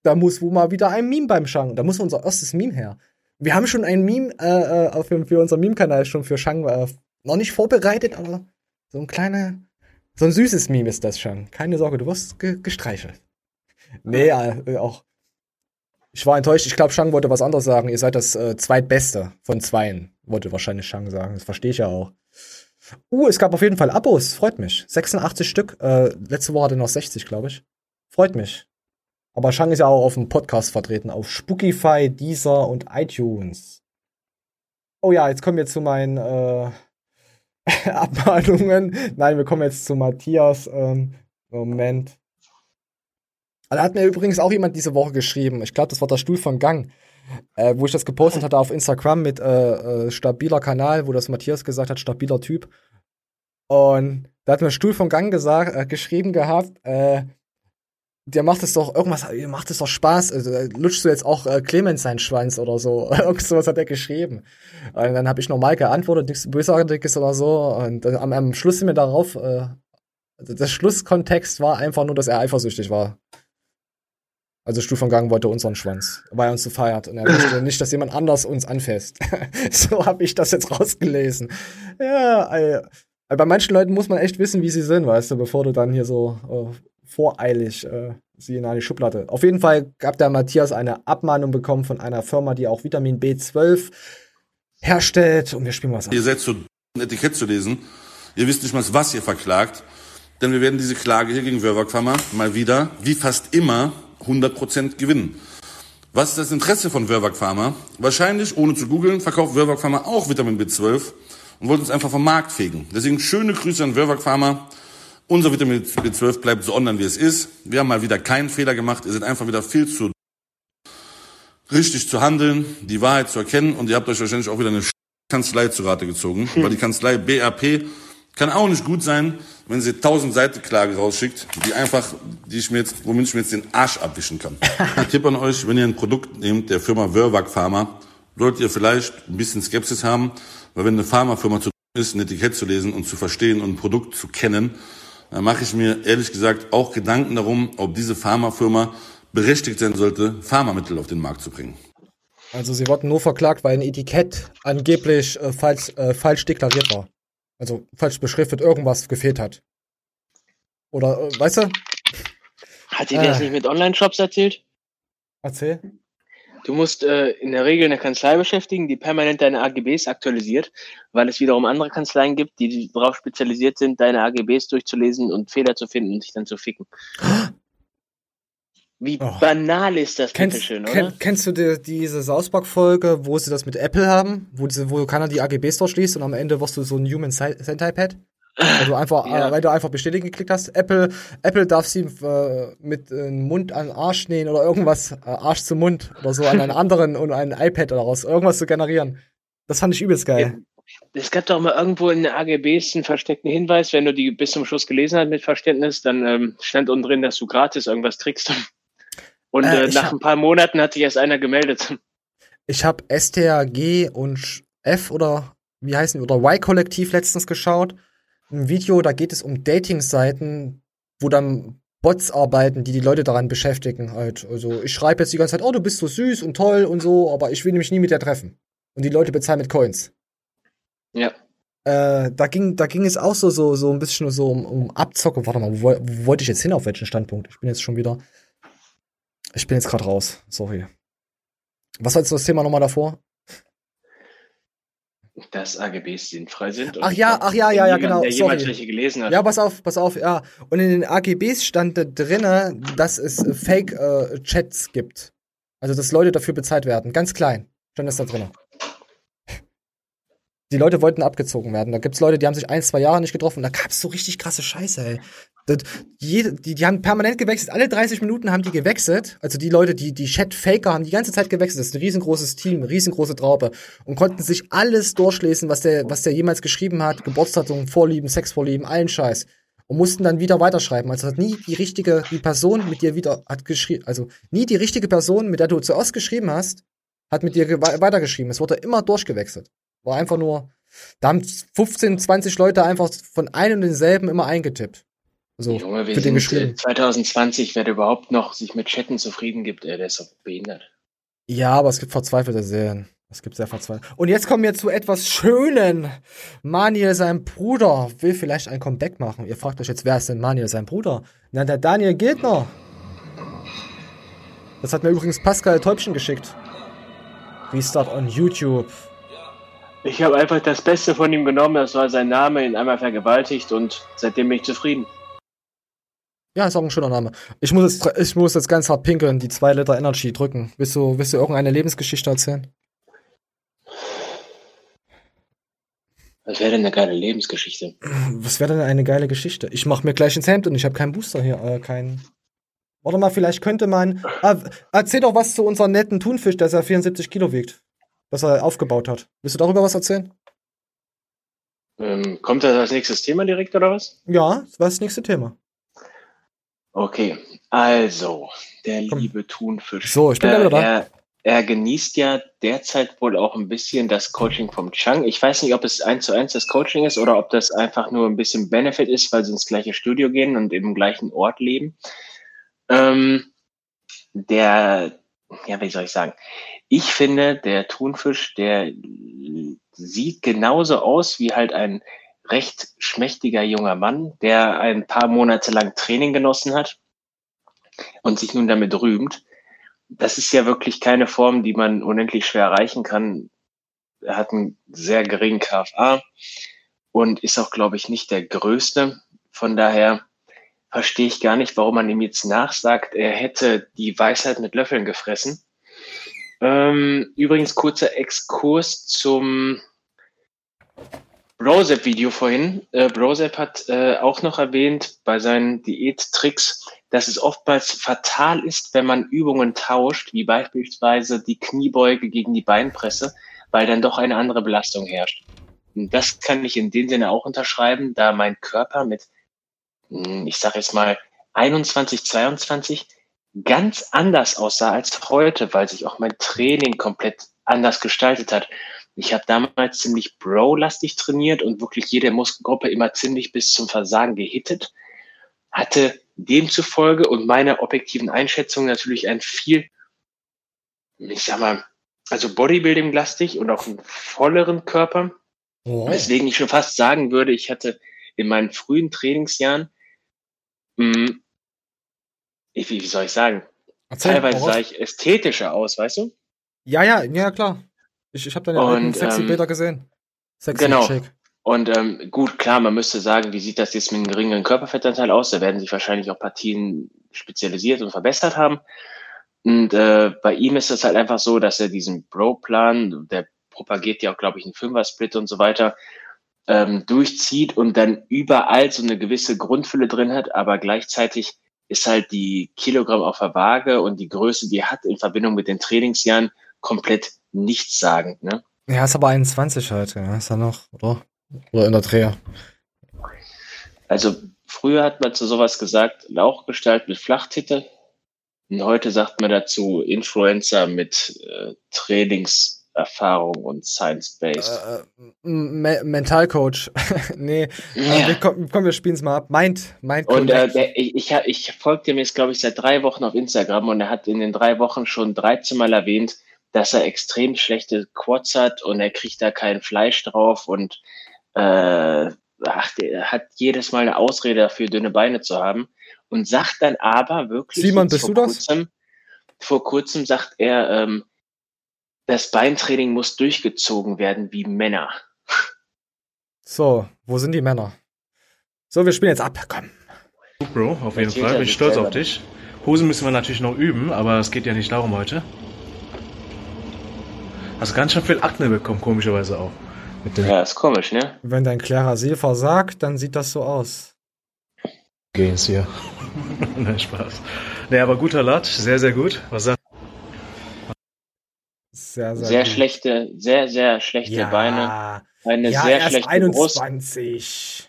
Da muss wohl mal wieder ein Meme beim Shang. Da muss unser erstes Meme her. Wir haben schon ein Meme äh, äh, auf, dem- für unseren Meme-Kanal schon für Shang äh, noch nicht vorbereitet, aber so ein kleiner, so ein süßes Meme ist das, Shang. Keine Sorge, du wirst ge gestreichelt. Nee, äh, auch. Ich war enttäuscht. Ich glaube, Shang wollte was anderes sagen. Ihr seid das äh, zweitbeste von zweien, wollte wahrscheinlich Shang sagen. Das verstehe ich ja auch. Uh, es gab auf jeden Fall Abos. Freut mich. 86 Stück. Äh, letzte Woche hatte noch 60, glaube ich. Freut mich. Aber Shang ist ja auch auf dem Podcast vertreten, auf Spookify, Deezer und iTunes. Oh ja, jetzt kommen wir zu meinen äh, *laughs* Abmahnungen. Nein, wir kommen jetzt zu Matthias. Ähm, Moment. Da hat mir übrigens auch jemand diese Woche geschrieben. Ich glaube, das war der Stuhl von Gang, äh, wo ich das gepostet hatte auf Instagram mit äh, äh, stabiler Kanal, wo das Matthias gesagt hat, stabiler Typ. Und da hat mir Stuhl von Gang gesagt, äh, geschrieben gehabt, äh, dir macht es doch irgendwas, macht es doch Spaß, also, äh, lutschst du jetzt auch äh, Clemens seinen Schwanz oder so. *laughs* Irgend sowas hat er geschrieben. Und dann habe ich normal geantwortet, nichts Bösartiges oder so. Und dann am, am Schluss sind wir darauf, äh, der Schlusskontext war einfach nur, dass er eifersüchtig war. Also Stufengang wollte unseren Schwanz, weil er uns so feiert. Und er möchte *laughs* nicht, dass jemand anders uns anfasst. *laughs* so habe ich das jetzt rausgelesen. Ja, äh, bei manchen Leuten muss man echt wissen, wie sie sind, weißt du, bevor du dann hier so äh, voreilig äh, sie in eine Schublade. Auf jeden Fall gab der Matthias eine Abmahnung bekommen von einer Firma, die auch Vitamin B12 herstellt. Und wir spielen was Ihr seid so ein Etikett zu lesen. Ihr wisst nicht mal, was ihr verklagt. Denn wir werden diese Klage hier gegen Pharma mal wieder, wie fast immer, 100% gewinnen. Was ist das Interesse von Wörwag Pharma? Wahrscheinlich, ohne zu googeln, verkauft Wörwag Pharma auch Vitamin B12 und wollte uns einfach vom Markt fegen. Deswegen schöne Grüße an Wörwag Pharma. Unser Vitamin B12 bleibt so online, wie es ist. Wir haben mal wieder keinen Fehler gemacht. Ihr seid einfach wieder viel zu richtig zu handeln, die Wahrheit zu erkennen und ihr habt euch wahrscheinlich auch wieder eine Kanzlei zu Rate gezogen, weil die Kanzlei BRP kann auch nicht gut sein, wenn sie 1000 Seiten Klage rausschickt, die einfach, die ich mir jetzt, womit ich mir jetzt den Arsch abwischen kann. *laughs* Ein Tipp an euch, wenn ihr ein Produkt nehmt, der Firma Wörwag Pharma, solltet ihr vielleicht ein bisschen Skepsis haben, weil wenn eine Pharmafirma zu ist, ein Etikett zu lesen und zu verstehen und ein Produkt zu kennen, dann mache ich mir ehrlich gesagt auch Gedanken darum, ob diese Pharmafirma berechtigt sein sollte, Pharmamittel auf den Markt zu bringen. Also sie wurden nur verklagt, weil ein Etikett angeblich äh, falsch, äh, falsch deklariert war. Also falsch beschriftet, irgendwas gefehlt hat. Oder, äh, weißt du? Hat dir das Äh. nicht mit Online-Shops erzählt? Erzähl. Du musst äh, in der Regel eine Kanzlei beschäftigen, die permanent deine AGBs aktualisiert, weil es wiederum andere Kanzleien gibt, die darauf spezialisiert sind, deine AGBs durchzulesen und Fehler zu finden und dich dann zu ficken. *gasps* Wie Oh. banal ist das, Kennst, bitteschön, oder? kenn, kennst du die, diese Sausback-Folge, wo sie das mit Apple haben, wo, diese, wo keiner die AGBs durchliest und am Ende wirst du so ein Human Sen- Sentai Pad? Weil du einfach, Ja. äh, weil du einfach bestätigen geklickt hast. Apple, Apple darf sie äh, mit äh, Mund an Arsch nähen oder irgendwas, äh, Arsch zu Mund oder so an einen *laughs* anderen und ein iPad daraus, irgendwas zu generieren. Das fand ich übelst geil. Es gab doch mal irgendwo in den AGBs einen versteckten Hinweis, wenn du die bis zum Schluss gelesen hast mit Verständnis, dann ähm, stand unten drin, dass du gratis irgendwas kriegst. Und Äh, äh, nach hab- ein paar Monaten hat sich erst einer gemeldet. *laughs* Ich habe STRG und F oder wie heißen die, oder Y-Kollektiv letztens geschaut. Ein Video, da geht es um Dating-Seiten, wo dann Bots arbeiten, die die Leute daran beschäftigen halt. Also ich schreibe jetzt die ganze Zeit, oh, du bist so süß und toll und so, aber ich will mich nie mit dir treffen. Und die Leute bezahlen mit Coins. Ja. Äh, da ging, da ging es auch so, so, so ein bisschen so um, um Abzocke. Warte mal, wo, wo wollte ich jetzt hin? Auf welchen Standpunkt? Ich bin jetzt schon wieder. Ich bin jetzt gerade raus. Sorry. Was war jetzt das Thema nochmal davor? Dass AGBs sinnfrei sind. Ach ja, ach ja, ja, ja, jemand, genau. Der Sorry. welche gelesen hat. Ja, pass auf, pass auf, ja. Und in den AGBs stand da drinne, dass es äh, Fake-Chats gibt. Also, dass Leute dafür bezahlt werden. Ganz klein stand das da drinne. Die Leute wollten abgezogen werden. Da gibt's Leute, die haben sich ein, zwei Jahre nicht getroffen. Da gab's so richtig krasse Scheiße, ey. Das, jede, die, die haben permanent gewechselt. Alle 30 Minuten haben die gewechselt. Also die Leute, die, die Chat-Faker haben die ganze Zeit gewechselt. Das ist ein riesengroßes Team, riesengroße Traube. Und konnten sich alles durchlesen, was der, was der jemals geschrieben hat. Geburtsdatum, Vorlieben, Sexvorlieben, allen Scheiß. Und mussten dann wieder weiterschreiben. Also hat nie die richtige, die Person mit dir wieder hat geschrieben, also nie die richtige Person, mit der du zuerst geschrieben hast, hat mit dir ge- weitergeschrieben. Es wurde immer durchgewechselt. War einfach nur, da haben 15, 20 Leute einfach von einem und denselben immer eingetippt. Also, Junge, wir sind geschrieben. äh, 2020, wer da überhaupt noch sich mit Chatten zufrieden gibt, der ist doch behindert. Ja, aber es gibt verzweifelte Serien. Es gibt sehr verzweifelt. Und jetzt kommen wir zu etwas Schönen. Maniel, sein Bruder, will vielleicht ein Comeback machen. Ihr fragt euch jetzt, wer ist denn Maniel, sein Bruder? Na, der Daniel Giltner. Das hat mir übrigens Pascal Täubchen geschickt. Restart on YouTube. Ich habe einfach das Beste von ihm genommen, das war sein Name, ihn einmal vergewaltigt und seitdem bin ich zufrieden. Ja, ist auch ein schöner Name. Ich muss jetzt, ich muss jetzt ganz hart pinkeln, die zwei Liter Energy drücken. Willst du, willst du irgendeine Lebensgeschichte erzählen? Was wäre denn eine geile Lebensgeschichte? Was wäre denn eine geile Geschichte? Ich mach mir gleich ins Hemd und ich habe keinen Booster hier, äh, keinen. Warte mal, vielleicht könnte man. Ah, erzähl doch was zu unserem netten Thunfisch, der ja 74 Kilo wiegt. Das er aufgebaut hat. Willst du darüber was erzählen? Ähm, kommt das als nächstes Thema direkt oder was? Ja, das war das nächste Thema. Okay, also, der liebe Thunfisch. So, ich bin äh, wieder da. Er, er genießt ja derzeit wohl auch ein bisschen das Coaching vom Chang. Ich weiß nicht, ob es eins zu eins das Coaching ist oder ob das einfach nur ein bisschen Benefit ist, weil sie ins gleiche Studio gehen und im gleichen Ort leben. Ähm, der, ja, wie soll ich sagen? Ich finde, der Thunfisch, der sieht genauso aus wie halt ein recht schmächtiger junger Mann, der ein paar Monate lang Training genossen hat und sich nun damit rühmt. Das ist ja wirklich keine Form, die man unendlich schwer erreichen kann. Er hat einen sehr geringen KFA und ist auch, glaube ich, nicht der größte. Von daher verstehe ich gar nicht, warum man ihm jetzt nachsagt, er hätte die Weisheit mit Löffeln gefressen. Ähm, übrigens kurzer Exkurs zum Brosep-Video vorhin. Äh, Brosep hat äh, auch noch erwähnt bei seinen Diättricks, dass es oftmals fatal ist, wenn man Übungen tauscht, wie beispielsweise die Kniebeuge gegen die Beinpresse, weil dann doch eine andere Belastung herrscht. Und das kann ich in dem Sinne auch unterschreiben, da mein Körper mit, mh, ich sage jetzt mal, 21, 22 ganz anders aussah als heute, weil sich auch mein Training komplett anders gestaltet hat. Ich habe damals ziemlich Bro-lastig trainiert und wirklich jede Muskelgruppe immer ziemlich bis zum Versagen gehittet. Hatte demzufolge und meiner objektiven Einschätzung natürlich ein viel, ich sag mal, also Bodybuilding-lastig und auch einen volleren Körper. Oh. Weswegen ich schon fast sagen würde, ich hatte in meinen frühen Trainingsjahren, mh, ich, wie soll ich sagen, Erzähl, teilweise sah ich ästhetischer aus, weißt du? Ja, ja, ja, klar. Ich, ich habe deine alten Und, sexy ähm, Bilder gesehen. Sexy Genau. Chick. Und ähm, gut, klar, man müsste sagen, wie sieht das jetzt mit einem geringeren Körperfettanteil aus? Da werden sich wahrscheinlich auch Partien spezialisiert und verbessert haben. Und äh, bei ihm ist es halt einfach so, dass er diesen Bro-Plan, der propagiert ja auch, glaube ich, einen Fünfer-Split und so weiter, ähm, durchzieht und dann überall so eine gewisse Grundfülle drin hat, aber gleichzeitig ist halt die Kilogramm auf der Waage und die Größe, die er hat in Verbindung mit den Trainingsjahren, komplett nichtssagend. Ne? Ja, ist aber 21 heute. Ja, ist er noch, oder? Oder in der Dreher. Also früher hat man zu sowas gesagt, Lauchgestalt mit Flachtitte. Und heute sagt man dazu Influencer mit äh, Trainings, Erfahrung und Science-Based. Äh, Me Mentalcoach. *laughs* nee, Ja. äh, wir, komm, komm, wir spielen es mal ab. Mind, Mind Und äh, der, ich, ich, ich folgte ihm jetzt, glaube ich, seit drei Wochen auf Instagram und er hat in den drei Wochen schon 13 Mal erwähnt, dass er extrem schlechte Quads hat und er kriegt da kein Fleisch drauf und äh, ach, der hat jedes Mal eine Ausrede dafür, dünne Beine zu haben und sagt dann aber wirklich. Simon, bist du das? Kurzem, vor kurzem sagt er, ähm, das Beintraining muss durchgezogen werden wie Männer. So, wo sind die Männer? So, wir spielen jetzt ab. Komm. Bro, auf jeden Fall. Bin ich stolz auf dich. Hosen müssen wir natürlich noch üben, aber es geht ja nicht darum heute. Hast ganz schön viel Akne bekommen, komischerweise auch. Ja, ist komisch, ne? Wenn dein Clara Sil versagt, dann sieht das so aus. Gains hier. *laughs* Nein, Spaß. Nee, aber guter Latsch, sehr, sehr gut. Was sagst Sehr, sehr, Sehr schlechte, sehr, sehr schlechte Ja. Beine. Eine ja, sehr erst schlechte Brust. 21.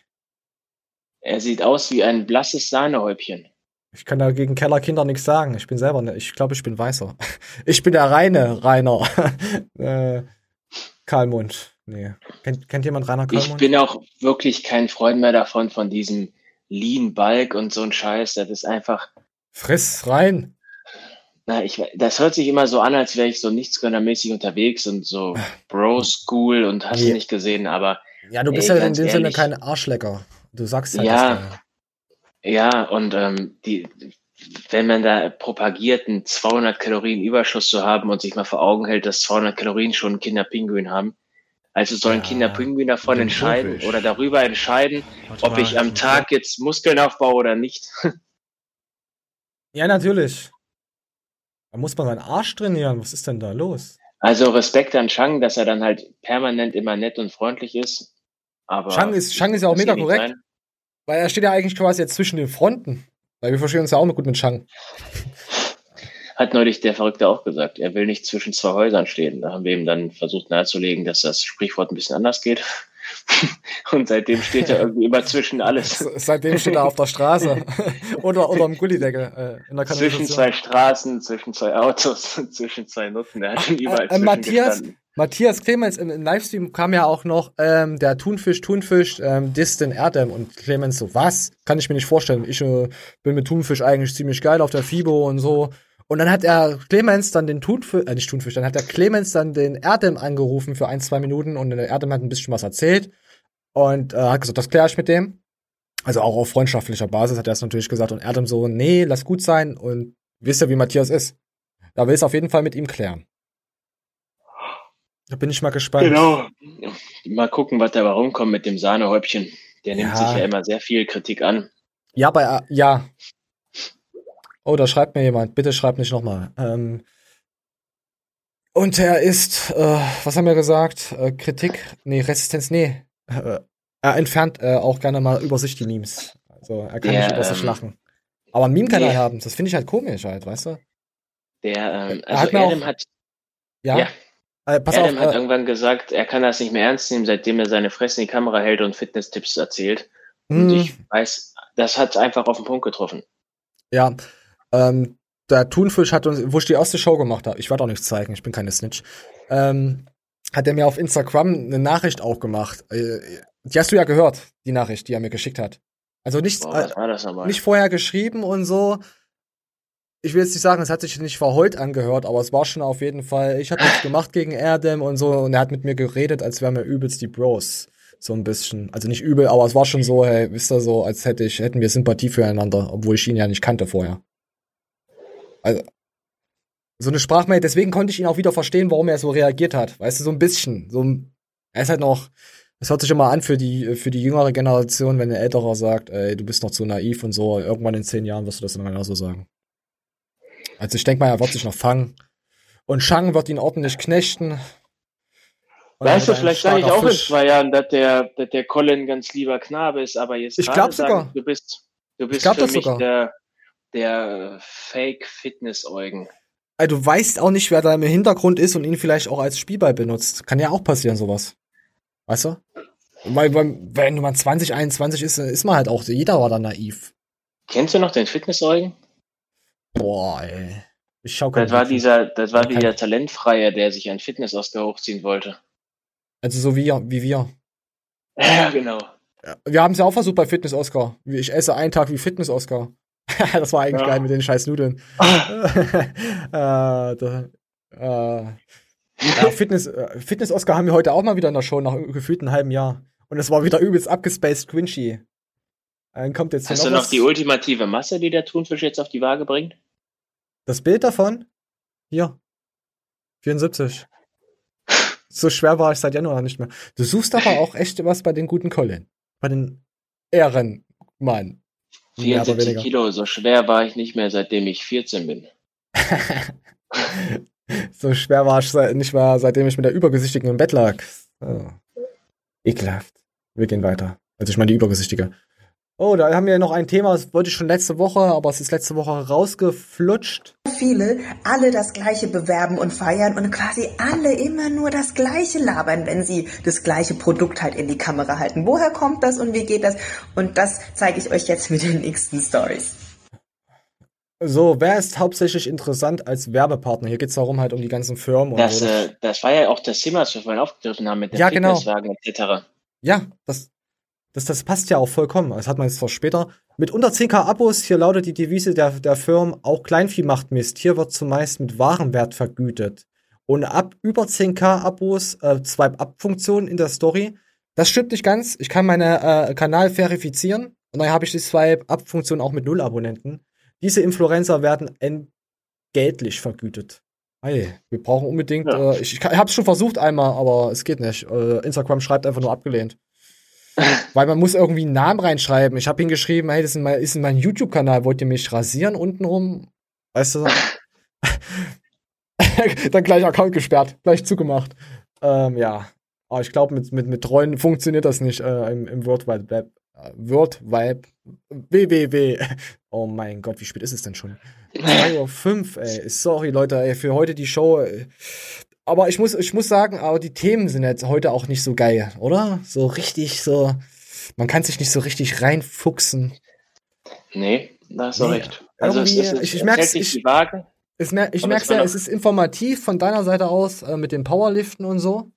Er sieht aus wie ein blasses Sahnehäubchen. Ich kann da gegen Kellerkinder nichts sagen. Ich bin selber, ne, ich glaube, ich bin weißer. *laughs* Ich bin der reine Rainer. *laughs* äh, Karlmund. Nee. Kennt, kennt jemand Rainer Ich Karlmund? bin auch wirklich kein Freund mehr davon, von diesem Lean Bulk und so ein Scheiß. Das ist einfach, Friss rein. Na, ich, das hört sich immer so an, als wäre ich so nichtsgönnermäßig unterwegs und so *laughs* Bro School und hast du Ja. nicht gesehen, aber Ja, du bist Ey, ja in dem Sinne kein Arschlecker. Du sagst halt Ja. Ja, und ähm, die, wenn man da propagiert, einen 200 Kalorien Überschuss zu haben und sich mal vor Augen hält, dass 200 Kalorien schon ein Kinderpinguin haben, also sollen Ja, Kinderpinguin davon den entscheiden Thunfisch. oder darüber entscheiden, Warte ob mal, ich am Tag jetzt Muskeln aufbaue oder nicht. *laughs* Ja, natürlich. Da muss man seinen Arsch trainieren. Was ist denn da los? Also Respekt an Chang, dass er dann halt permanent immer nett und freundlich ist. Aber Chang ist, Chang ist ja auch mega korrekt. sein. Weil er steht ja eigentlich quasi jetzt zwischen den Fronten. Weil wir verstehen uns ja auch gut mit Chang. *laughs* Hat neulich der Verrückte auch gesagt, er will nicht zwischen zwei Häusern stehen. Da haben wir ihm dann versucht nahezulegen, dass das Sprichwort ein bisschen anders geht. *laughs* Und seitdem steht er irgendwie immer zwischen alles. Seitdem steht er auf der Straße. *laughs* oder, oder am Gullideckel äh, in der Zwischen zwei Straßen, zwischen zwei Autos, *laughs* zwischen zwei Nutten. Er hat schon überall Äh, äh, Matthias, gestanden. Matthias Clemens im, im Livestream kam ja auch noch ähm, der Thunfisch, Thunfisch, ähm, Distin Erdem und Clemens so, was? Kann ich mir nicht vorstellen. Ich äh, bin mit Thunfisch eigentlich ziemlich geil auf der FIBO und so. Und dann hat er Clemens dann den Thunfisch, äh, nicht Thunfisch, dann hat der Clemens dann den Erdem angerufen für ein, zwei Minuten und der Erdem hat ein bisschen was erzählt und äh, hat gesagt, das kläre ich mit dem. Also auch auf freundschaftlicher Basis hat er es natürlich gesagt und Erdem so, nee, lass gut sein und wisst ihr, wie Matthias ist. Da will es auf jeden Fall mit ihm klären. Da bin ich mal gespannt. Genau. Mal gucken, was dabei rumkommt mit dem Sahnehäubchen. Der nimmt Ja. sich ja immer sehr viel Kritik an. Ja, bei, äh, ja. Oh, da schreibt mir jemand. Bitte schreibt nicht nochmal. Ähm, und er ist, äh, was haben wir gesagt? Äh, Kritik? Nee, Resistenz, nee. Äh, er entfernt äh, auch gerne mal über sich die Memes. Also er kann Der, nicht über sich ähm, lachen. Aber einen Meme-Kanal nee. haben, das finde ich halt komisch halt, weißt du? Der, ähm, Er also hat Adam auch- hat, Ja. Ja. Äh, Adam auf, hat äh, irgendwann gesagt, er kann das nicht mehr ernst nehmen, seitdem er seine Fresse in die Kamera hält und Fitness-Tipps erzählt. Und mh, ich weiß, das hat einfach auf den Punkt getroffen. Ja, ähm, der Thunfisch hat uns, wo ich die erste Show gemacht habe, ich werde auch nichts zeigen, ich bin keine Snitch, ähm, hat er mir auf Instagram eine Nachricht auch gemacht. Äh, die hast du ja gehört, die Nachricht, die er mir geschickt hat. Also nicht, Boah, nicht vorher geschrieben und so. Ich will jetzt nicht sagen, es hat sich nicht verheult angehört, aber es war schon auf jeden Fall, ich habe nichts gemacht gegen Erdem und so und er hat mit mir geredet, als wären wir übelst die Bros. So ein bisschen. Also nicht übel, aber es war schon so, hey, wisst ihr so, als hätte ich, hätten wir Sympathie füreinander, obwohl ich ihn ja nicht kannte vorher. Also, so eine Sprachmail, deswegen konnte ich ihn auch wieder verstehen, warum er so reagiert hat. Weißt du, so ein bisschen. So, ein- er ist halt noch, es hört sich immer an für die, für die jüngere Generation, wenn ein älterer sagt, ey, du bist noch zu naiv und so, irgendwann in zehn Jahren wirst du das dann genauso sagen. Also ich denke mal, er wird sich noch fangen. Und Shang wird ihn ordentlich knechten. Und Weißt du, vielleicht sage ich auch in Fisch. zwei Jahren, dass der, dass der Colin ganz lieber Knabe ist, aber jetzt Ich glaub sagen, sogar. du bist, du bist glaub für das mich sogar. der, der Fake-Fitness-Eugen. Also, du weißt auch nicht, wer da im Hintergrund ist und ihn vielleicht auch als Spielball benutzt. Kann ja auch passieren, sowas. Weißt du? Weil, wenn man 20, 21 ist, dann ist man halt auch, jeder war da naiv. Kennst du noch den Fitness-Eugen? Boah, ey. Ich schau Das war dieser, das war Kein- dieser Talentfreier, der sich einen Fitness-Oscar hochziehen wollte. Also so wie, wie wir. Ja, genau. Wir haben es ja auch versucht bei Fitness Oscar. Ich esse einen Tag wie Fitness Oscar. *laughs* das war eigentlich Ja. geil mit den scheiß Nudeln. *laughs* *laughs* äh, da, äh, ja, Fitness, äh, Fitness Oscar haben wir heute auch mal wieder in der Show nach gefühlt einem halben Jahr. Und es war wieder übelst abgespaced cringy. Dann kommt jetzt Hast du noch was. die ultimative Masse, die der Thunfisch jetzt auf die Waage bringt? Das Bild davon? Hier. 74. So schwer war ich seit Januar nicht mehr. Du suchst aber auch echt was bei den guten Colin. Bei den Ehrenmann. Mehr oder 74 weniger. Kilo, so schwer war ich nicht mehr, seitdem ich 14 bin. *laughs* So schwer war ich nicht mehr, seitdem ich mit der Übergesichtigen im Bett lag. So. Ekelhaft. Wir gehen weiter. Also ich meine die Übergesichtige. Oh, da haben wir noch ein Thema, das wollte ich schon letzte Woche, aber es ist letzte Woche rausgeflutscht. Viele alle das Gleiche bewerben und feiern und quasi alle immer nur das Gleiche labern, wenn sie das gleiche Produkt halt in die Kamera halten. Woher kommt das und wie geht das? Und das zeige ich euch jetzt mit den nächsten Stories. So, wer ist hauptsächlich interessant als Werbepartner? Hier geht es darum halt um die ganzen Firmen und Das, so. äh, das war ja auch das Thema, was wir vorhin aufgegriffen haben mit den Ja, genau. Fitnesswagen etc. Ja, das, das, das passt ja auch vollkommen. Das hat man jetzt zwar später. Mit unter 10k Abos, hier lautet die Devise der, der Firmen, auch Kleinvieh macht Mist. Hier wird zumeist mit Warenwert vergütet. Und ab über 10k Abos, äh, Swipe-Up-Funktion in der Story. Das stimmt nicht ganz. Ich kann meinen äh, Kanal verifizieren. Und dann habe ich die Swipe-Up-Funktion auch mit null Abonnenten. Diese Influencer werden entgeltlich vergütet. Hey, wir brauchen unbedingt. Ja. Äh, ich ich habe es schon versucht einmal, aber es geht nicht. Äh, Instagram schreibt einfach nur abgelehnt. Weil man muss irgendwie einen Namen reinschreiben. Ich habe hingeschrieben, hey, das ist, mein, ist mein YouTube-Kanal, wollt ihr mich rasieren untenrum? Weißt du? *laughs* Dann gleich Account gesperrt, gleich zugemacht. Ähm, ja. Aber ich glaube, mit, mit, mit Treuen funktioniert das nicht äh, im, im World Wide Web. Äh, World Wide www. Oh mein Gott, wie spät ist es denn schon? *laughs* 2.05 Uhr, ey. Sorry, Leute, ey, für heute die Show. Aber ich muss, ich muss sagen, aber die Themen sind jetzt heute auch nicht so geil, oder? So richtig, so. Man kann sich nicht so richtig reinfuchsen. Nee, da hast du Nee, recht. Also es es ich- ich merk's, ich- Waage. Es mer ich Aber merke es war ja, es ist informativ von deiner Seite aus äh, mit dem Powerliften und so.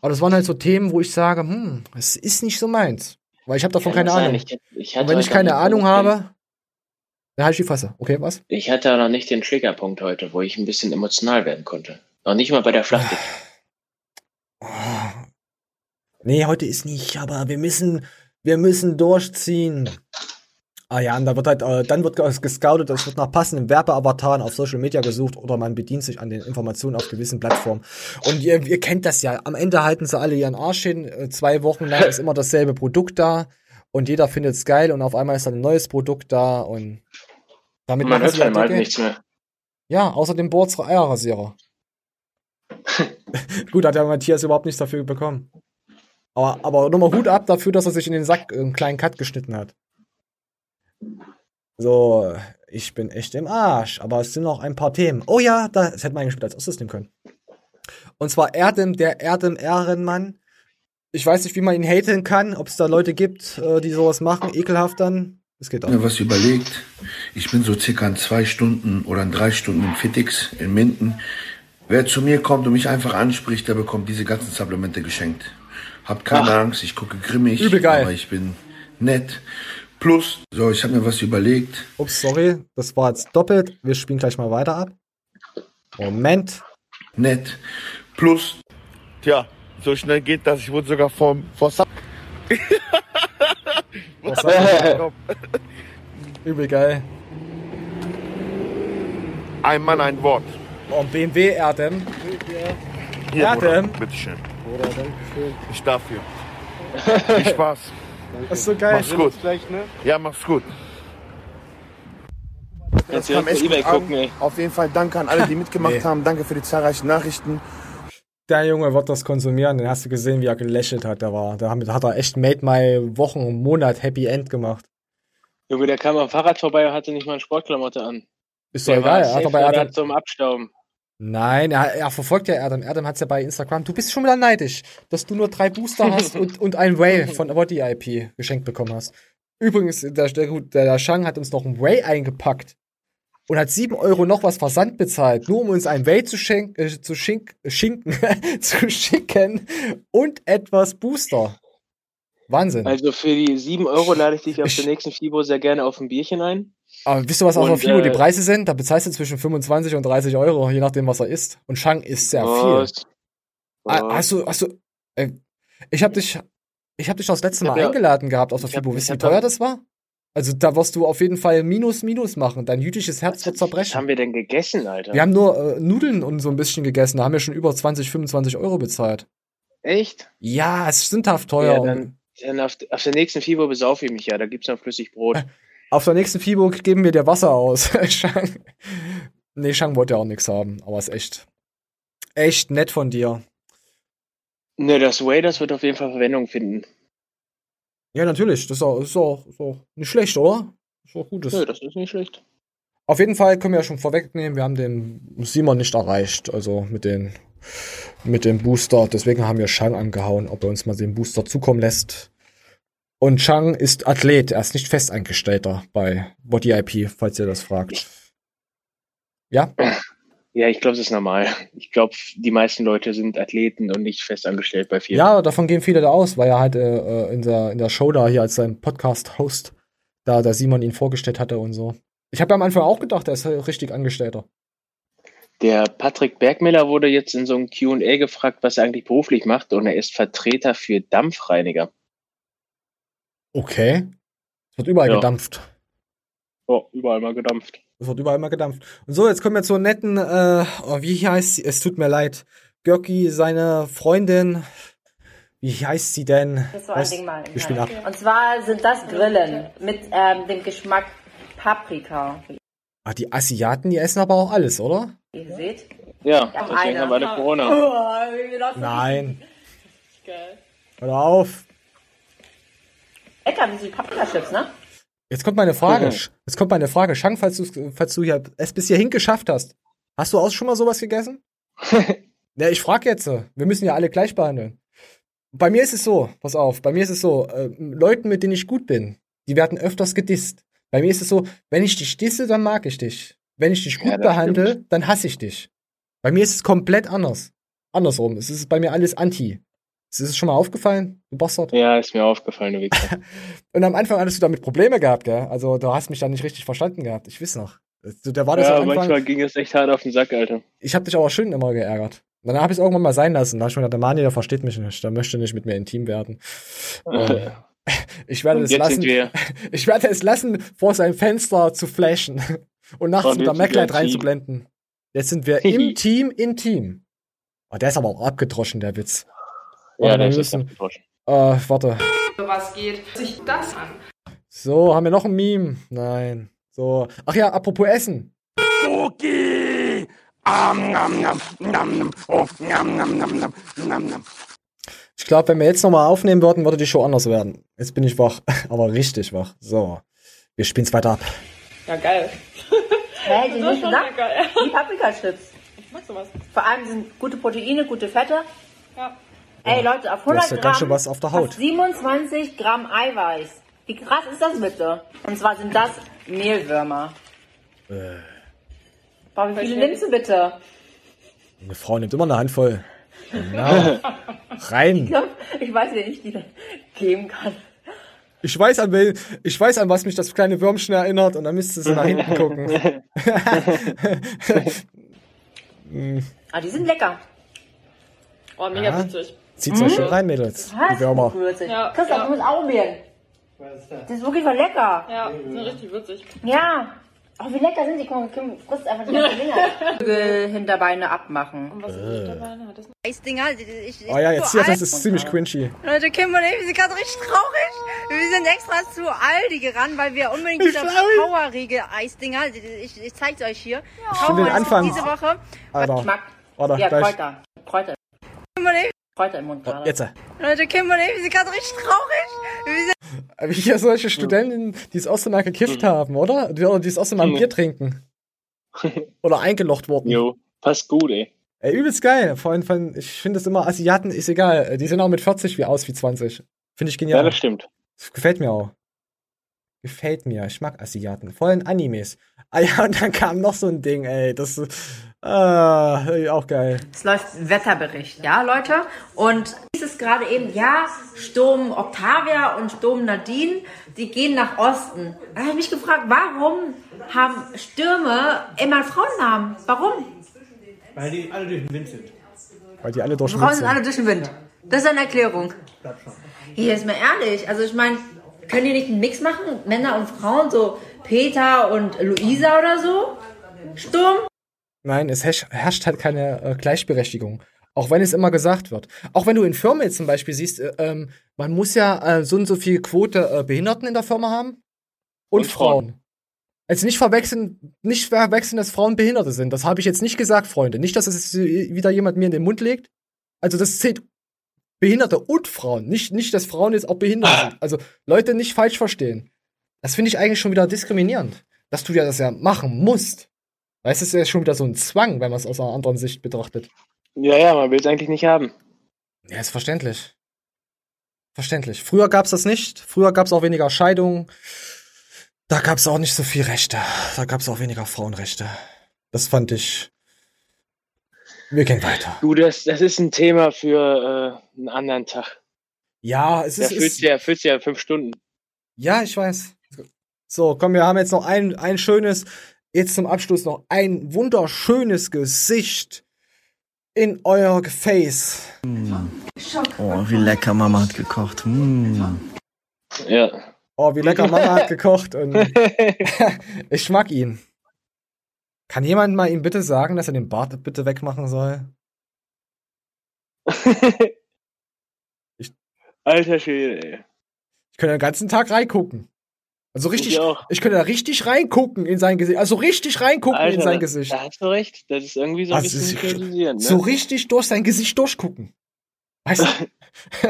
Aber das waren halt so Themen, wo ich sage, hm, es ist nicht so meins. Weil ich habe davon keine sein, Ahnung. ich- ich und wenn ich keine Ahnung habe, dann halt ich die Fresse. Okay, was? Ich hatte auch noch nicht den Triggerpunkt heute, wo ich ein bisschen emotional werden konnte. Noch nicht mal bei der Schlacht. Nee, heute ist nicht, aber wir müssen, wir müssen durchziehen. Ah ja, und da wird halt, äh, dann wird ges- gescoutet, es wird nach passenden Werbeavataren auf Social Media gesucht oder man bedient sich an den Informationen auf gewissen Plattformen. Und ihr, ihr kennt das ja. Am Ende halten sie alle ihren Arsch hin. Äh, Zwei Wochen lang ist immer dasselbe Produkt da und jeder findet es geil und auf einmal ist dann ein neues Produkt da und damit Man hört halt Geld. nichts mehr. Ja, außer dem Boards Eierrasierer. Gut, hat der Matthias überhaupt nichts dafür bekommen. Aber, aber nochmal Hut ab dafür, dass er sich in den Sack einen kleinen Cut geschnitten hat. So, ich bin echt im Arsch, aber es sind noch ein paar Themen. Oh ja, da, das hätte man eigentlich mit als erstes nehmen können. Und zwar Erdem, der Erdem Ehrenmann. Ich weiß nicht, wie man ihn haten kann, ob es da Leute gibt, äh, die sowas machen, ekelhaft dann. Es geht auch. mir was überlegt. Ich bin so circa in zwei Stunden oder in drei Stunden in Fitix in Minden. Wer zu mir kommt und mich einfach anspricht, der bekommt diese ganzen Supplemente geschenkt. Habt keine Ach. Angst, ich gucke grimmig, Übel geil. aber ich bin nett. Plus, so, ich habe mir was überlegt. Ups, sorry, das war jetzt doppelt. Wir spielen gleich mal weiter ab. Moment. Nett. Plus. Tja, so schnell geht das. Ich wurde sogar vom, vor Sub. Übel geil. Ein Mann, ein Wort. Oh, BMW Erdem. Hier, Erdem. Bruder, bitteschön. Ich darf hier. Viel Spaß. Das ist so geil. Mach's gut. ne? Ja, mach's gut. Kannst kam direkt bei echt gut gucken, ey. Auf jeden Fall danke an alle, die mitgemacht Nee. haben. Danke für die zahlreichen Nachrichten. Der Junge wird das konsumieren. Den hast du gesehen, wie er gelächelt hat. Der war, damit hat er echt Made My Wochen und Monat Happy End gemacht. Junge, der kam am Fahrrad vorbei und hatte nicht mal eine Sportklamotte an. Ist doch Der egal. Er hat aber gerade Erdem, zum Abstauben. Nein, er, er verfolgt ja Erdem. Erdem hat's ja bei Instagram. Du bist schon wieder neidisch, dass du nur drei Booster *laughs* hast und, und ein Way von Body IP geschenkt bekommen hast. Übrigens, der, der, der, der Shang hat uns noch ein Way eingepackt. und hat 7 Euro noch was Versand bezahlt, nur um uns ein Whey zu, schenk, äh, zu schink, schinken, *laughs* zu schicken und etwas Booster. Wahnsinn. Also für die 7 Euro lade ich dich auf der nächsten FIBO sehr gerne auf ein Bierchen ein. Aber wisst ihr, was auf der Und, FIBO die äh, Preise sind? Da bezahlst du zwischen 25 und 30 Euro, je nachdem, was er isst. Und Shang isst sehr viel. Was? Ah, Hast du, hast du, äh, ich hab dich, ich hab dich das letzte Mal ja- eingeladen gehabt auf der hab- FIBO. Wisst ihr, wie teuer da- das war? Also da wirst du auf jeden Fall Minus, Minus machen. Dein jüdisches Herz wird Was zerbrechen. haben wir denn gegessen, Alter? Wir haben nur äh, Nudeln und so ein bisschen gegessen. Da haben wir schon über 20, 25 Euro bezahlt. Echt? Ja, es ist sündhaft teuer. Ja, dann, dann auf, auf der nächsten FIBO besaufe ich mich ja. Da gibt's noch flüssig Brot. Auf der nächsten FIBO geben wir dir Wasser aus. *laughs* Shang. Nee, Shang wollte ja auch nichts haben, aber ist echt, echt nett von dir. Ne, das Whey, das wird auf jeden Fall Verwendung finden. Ja, natürlich. Das ist auch, ist auch, ist auch nicht schlecht, oder? Ist auch gutes. Nö, das ist nicht schlecht. Auf jeden Fall können wir ja schon vorwegnehmen, wir haben den Simon nicht erreicht, also mit den mit dem Booster. Deswegen haben wir Shang angehauen, ob er uns mal den Booster zukommen lässt. Und Shang ist Athlet, er ist nicht Festangestellter bei Body IP, falls ihr das fragt. Ja? Ja, ich glaube, das ist normal. Ich glaube, die meisten Leute sind Athleten und nicht festangestellt bei vielen. Ja, davon gehen viele da aus, weil er halt äh, in, der, in der Show da hier als sein Podcast-Host, da der Simon ihn vorgestellt hatte und so. Ich habe am Anfang auch gedacht, er ist richtig Angestellter. Der Patrick Bergmiller wurde jetzt in so einem Q&A gefragt, was er eigentlich beruflich macht und er ist Vertreter für Dampfreiniger. Okay. Es wird überall Ja. gedampft. Oh, überall mal gedampft. Es wird überall mal gedampft. Und so, jetzt kommen wir zur netten, äh, oh, wie heißt sie? Es tut mir leid. Görki, seine Freundin, wie heißt sie denn? Das ist so ein Ding mal. Wir spielen ab. Und zwar sind das Grillen mit ähm, dem Geschmack Paprika. Ah, die Asiaten, die essen aber auch alles, oder? ihr seht. Ja, deswegen eine. haben wir alle Corona. Oh, Nein. *laughs* Geil. Hör auf. Lecker, wie die Paprikachips, ne? Jetzt kommt meine Frage. Mhm. Jetzt kommt meine Frage. Shang, falls du, falls du hier es bis hierhin geschafft hast, hast du auch schon mal sowas gegessen? *laughs* ja, ich frage jetzt. äh, Wir müssen ja alle gleich behandeln. Bei mir ist es so, pass auf, bei mir ist es so, äh, Leuten, mit denen ich gut bin, die werden öfters gedisst. Bei mir ist es so, wenn ich dich disse, dann mag ich dich. Wenn ich dich gut Ja, behandle, stimmt. dann hasse ich dich. Bei mir ist es komplett anders. Andersrum. Es ist bei mir alles anti. Ist es schon mal aufgefallen, du Bastard? Ja, ist mir aufgefallen, du Wichser. *laughs* Und am Anfang hattest du damit Probleme gehabt, gell? Also du hast mich da nicht richtig verstanden gehabt. Ich weiß noch. Also, Da war das ja, am Anfang. manchmal ging es echt hart auf den Sack, Alter. Ich habe dich aber schön immer geärgert. Dann habe ich es irgendwann mal sein lassen. Da habe ich mir gedacht, der Mani, der versteht mich nicht. Der möchte nicht mit mir intim werden. *laughs* Und *laughs* ich werde Und es jetzt lassen. Ich werde es lassen, vor sein Fenster zu flashen und nachts Und mit der Mac-Light reinzublenden. Jetzt sind wir im Team, in Team. Oh, der ist aber auch abgedroschen, der Witz. Ja, Warte, der wir müssen-. Äh, warte. Was geht sich das an? So, haben wir noch ein Meme? Nein. So. Ach ja, apropos Essen. Cookie! Am, nam, nam, nam, nam, oh, nam, nam, nam, nam, nam, nam. Ich glaube, wenn wir jetzt nochmal aufnehmen würden, würde die Show anders werden. Jetzt bin ich wach, *laughs* aber richtig wach. So. Wir spielen weiter ab. Ja, geil. *laughs* Hey, die Das ist sind schon lecker, Die Paprikachips. Ich mag sowas. Vor allem sind gute Proteine, gute Fette. Ja. Ey, Leute, auf Du 100 hast ja Gramm ganz schön was auf der Haut. hast 27 Gramm Eiweiß. Wie krass ist das bitte? Und zwar sind das Mehlwürmer. Äh, Boah, wie viele nimmst du bitte? eine Frau nimmt immer eine Handvoll. Genau. *laughs* Ich, Rein. glaub, ich weiß, wen ich die dann geben kann. Ich weiß, an wel, ich weiß, an was mich das kleine Würmchen erinnert und dann müsste sie nach hinten gucken. Hm, *laughs* *laughs* Ah, die sind lecker. Oh, mega Ja. witzig. Zieht's euch schön rein, Mädels. Was? Die Würmer. Würzig. Ja, Christoph, ja. du musst auch probieren. Das ist wirklich voll lecker. Ja, sind richtig witzig. Ja. Oh, wie lecker sind die? Komm, Kim, frisst einfach die ganze Dinger. *laughs* Flügel, Hinterbeine abmachen. Und was ist Äh. Hat das Eisdinger, ich, ich, Oh ja, jetzt hier, das ist ziemlich cringy. Leute, Kim und ich, wir sind gerade richtig traurig. Wir sind extra zu Aldi gerannt, weil wir unbedingt diese. Powerriegel-Eisdinger, ich, ich zeig's euch hier. Ich finde den Anfang- diese Woche. Alter. Geschmack. Warte, Ja, gleich. Kräuter. Kräuter. Kim und ich, Kräuter im Mund gerade. Jetzt. Leute, Kim und ich, wir sind gerade richtig traurig. Wir sind Wie hier solche Studenten, die es erste Mal gekifft haben, oder? Die, oder die es erste Mal ein Mhm. Bier trinken. *laughs* Oder eingelocht wurden. Jo, passt gut, ey. Ey, übelst geil. Vor allem, von, ich finde es immer, Asiaten ist egal. Die sehen auch mit 40 wie aus wie 20. Finde ich Ja, genial. das stimmt. Das gefällt mir auch. Gefällt mir. Ich mag Asiaten. Vor allem Animes. Ah ja, und dann kam noch so ein Ding, ey. Das ah, auch geil. Es läuft Wetterbericht, ja, Leute? Und es ist gerade eben, ja, Sturm Octavia und Sturm Nadine, die gehen nach Osten. Da habe ich mich gefragt, warum haben Stürme immer Frauennamen? Warum? Weil die alle durch den Wind sind. Weil die alle durch den Frauen Wind sind sind. alle durch den Wind. Das ist eine Erklärung. Hier ist mal ehrlich. Also ich meine, können die nicht einen Mix machen? Männer und Frauen, so Peter und Luisa oder so? Sturm? Nein, es herrscht, halt keine äh, Gleichberechtigung. Auch wenn es immer gesagt wird. Auch wenn du in Firmen jetzt zum Beispiel siehst, äh, ähm, man muss ja äh, so und so viel Quote äh, Behinderten in der Firma haben und, Und Frauen. Frauen. Also nicht verwechseln, nicht verwechseln, dass Frauen Behinderte sind. Das habe ich jetzt nicht gesagt, Freunde. Nicht, dass es wieder jemand mir in den Mund legt. Also das zählt Behinderte und Frauen. Nicht, nicht, dass Frauen jetzt auch behindert sind. Also Leute nicht falsch verstehen. Das finde ich eigentlich schon wieder diskriminierend. Dass du ja das ja machen musst. Weißt du, es ist ja schon wieder so ein Zwang, wenn man es aus einer anderen Sicht betrachtet. Ja, ja, man will es eigentlich nicht haben. Ja, ist verständlich. Verständlich. Früher gab's das nicht. Früher gab's auch weniger Scheidungen. Da gab's auch nicht so viel Rechte. Da gab's auch weniger Frauenrechte. Das fand ich. Wir gehen weiter. Du, das, das ist ein Thema für äh, einen anderen Tag. Ja, es Da ist. ja, füllst du ja fünf Stunden. ja, ich weiß. So, komm, wir haben jetzt noch ein, ein schönes, jetzt zum Abschluss noch ein wunderschönes Gesicht in euer Face. Oh, wie lecker Mama hat gekocht. Mm. Ja. Oh, wie lecker Mama hat gekocht und *laughs* *laughs* ich mag ihn. Kann jemand mal ihm bitte sagen, dass er den Bart bitte wegmachen soll? *laughs* Alter Schwede, ey. Ich könnte den ganzen Tag reingucken. Also richtig, Ich ich könnte da richtig reingucken in sein Gesicht. Also richtig reingucken in Alter, sein da- Gesicht. Da hast du recht. Das ist irgendwie so ein Also, bisschen hypnotisierend, ne? So richtig durch sein Gesicht durchgucken. Weißt du? *laughs* *laughs*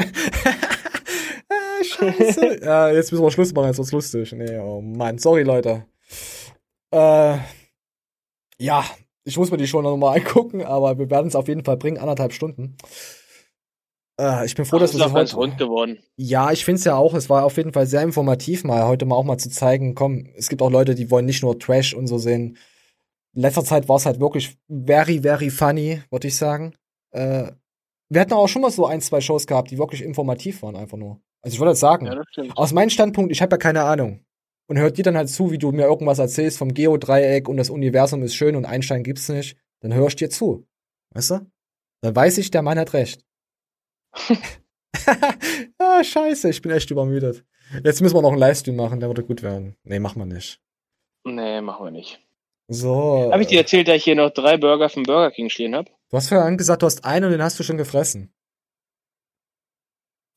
ah, scheiße. ja, jetzt müssen wir Schluss machen, jetzt wird's lustig. Nee, oh Mann, sorry, Leute. Äh, ja, ich muss mir die schon noch mal angucken, aber wir werden es auf jeden Fall bringen, anderthalb Stunden. Äh, ich bin froh, dass wir das heute. rund geworden. Ja, ich finde es ja auch, es war auf jeden Fall sehr informativ, mal heute mal auch mal zu zeigen, komm, es gibt auch Leute, die wollen nicht nur Trash und so sehen. In letzter Zeit war es halt wirklich very, very funny, würde ich sagen. Äh, wir hatten auch schon mal so ein, zwei Shows gehabt, die wirklich informativ waren, einfach nur. Also ich würde jetzt sagen, Ja, aus meinem Standpunkt, ich habe ja keine Ahnung. Und hört dir dann halt zu, wie du mir irgendwas erzählst vom Geodreieck und das Universum ist schön und Einstein gibt's nicht, dann hör ich dir zu. Weißt du? Dann weiß ich, der Mann hat recht. *laughs* ah, scheiße, ich bin echt übermüdet. Jetzt müssen wir noch einen Livestream machen, der würde gut werden. Nee, machen wir nicht. Nee, machen wir nicht. So. Habe ich dir erzählt, dass ich hier noch drei Burger vom Burger King stehen habe? Du hast vorhin gesagt, du hast einen und den hast du schon gefressen.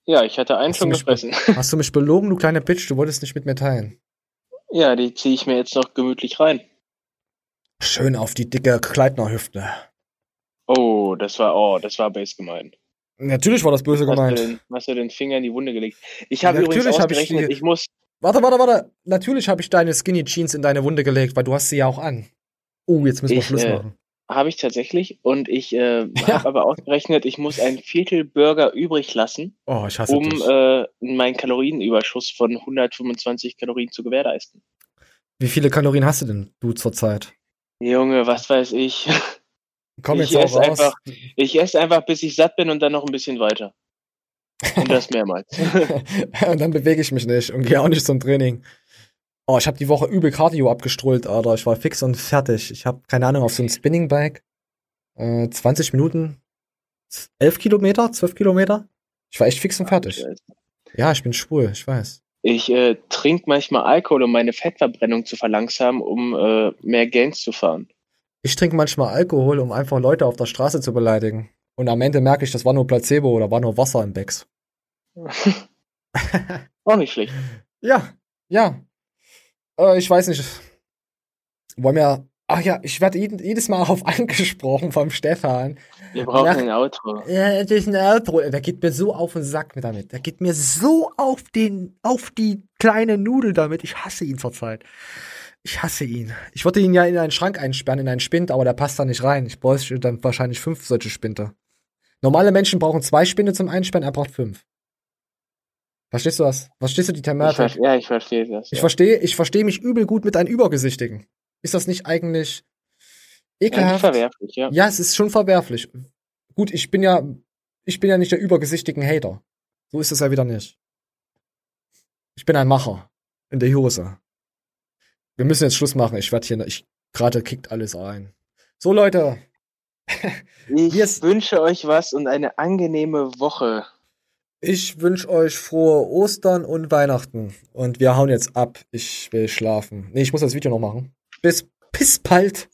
Ja, ich hatte einen Hast schon gefressen. *laughs* hast du mich belogen, du kleine Bitch? Du wolltest nicht mit mir teilen. Ja, die ziehe ich mir jetzt noch gemütlich rein. Schön auf die dicke Kleidnerhüfte. Oh, das war, oh, das war base gemein. Natürlich war das böse Hast du, gemeint. den, hast du den Finger in die Wunde gelegt? Ich habe übrigens hab ich ausgerechnet, die- ich, muss, Warte, warte, warte. Natürlich habe ich deine Skinny Jeans in deine Wunde gelegt, weil du hast sie ja auch an. Oh, jetzt müssen wir Ich, Schluss äh, machen. habe ich tatsächlich und ich äh, *laughs* habe aber ausgerechnet, ich muss ein Viertel Burger übrig lassen, Oh, ich um äh, meinen Kalorienüberschuss von 125 Kalorien zu gewährleisten. Wie viele Kalorien hast du denn, du zurzeit? Junge, was weiß ich. *laughs* Komm ich jetzt auch esse raus. einfach, ich esse einfach, bis ich satt bin und dann noch ein bisschen weiter. Und das mehrmals. *laughs* und dann bewege ich mich nicht und gehe auch nicht zum Training. Oh, ich habe die Woche übel Cardio abgestrullt, Alter. Ich war fix und fertig. Ich habe keine Ahnung auf so ein Spinning Bike. Äh, 20 Minuten, 11 Kilometer, 12 Kilometer. Ich war echt fix und fertig. Ja, ich bin schwul, ich weiß. Ich äh, trinke manchmal Alkohol, um meine Fettverbrennung zu verlangsamen, um äh, mehr Gains zu fahren. Ich trinke manchmal Alkohol, um einfach Leute auf der Straße zu beleidigen. Und am Ende merke ich, das war nur Placebo oder war nur Wasser im Becks. *laughs* Auch nicht schlecht. Ja, ja. Äh, ich weiß nicht. Wollen wir. Ach ja, ich werde jedes Mal *laughs* auf angesprochen vom Stefan. Wir brauchen Nach- ein Auto. Ja, das ist ein Outro. Der geht mir so auf den Sack mit damit. Der geht mir so auf den, auf die kleine Nudel damit. Ich hasse ihn zurzeit. Ich hasse ihn. Ich wollte ihn ja in einen Schrank einsperren, in einen Spind, aber der passt da nicht rein. Ich bräuchte dann wahrscheinlich fünf solche Spinde. Normale Menschen brauchen zwei Spinde zum Einsperren, er braucht fünf. Verstehst du das? Verstehst du die Thematik? ja, ich verstehe das. Ich ja. verstehe, ich verstehe mich übel gut mit einem Übergesichtigen. Ist das nicht eigentlich ekelhaft? Eigentlich verwerflich, ja. Ja, es ist schon verwerflich. Gut, ich bin ja, ich bin ja nicht der übergesichtigen Hater. So ist es ja wieder nicht. Ich bin ein Macher. In der Hose. Wir müssen jetzt Schluss machen. Ich werde hier, ich, gerade kickt alles ein. So, Leute. *laughs* Ich wünsche euch was und eine angenehme Woche. Ich wünsche euch frohe Ostern und Weihnachten. Und wir hauen jetzt ab. Ich will schlafen. Nee, ich muss das Video noch machen. Bis, bis bald.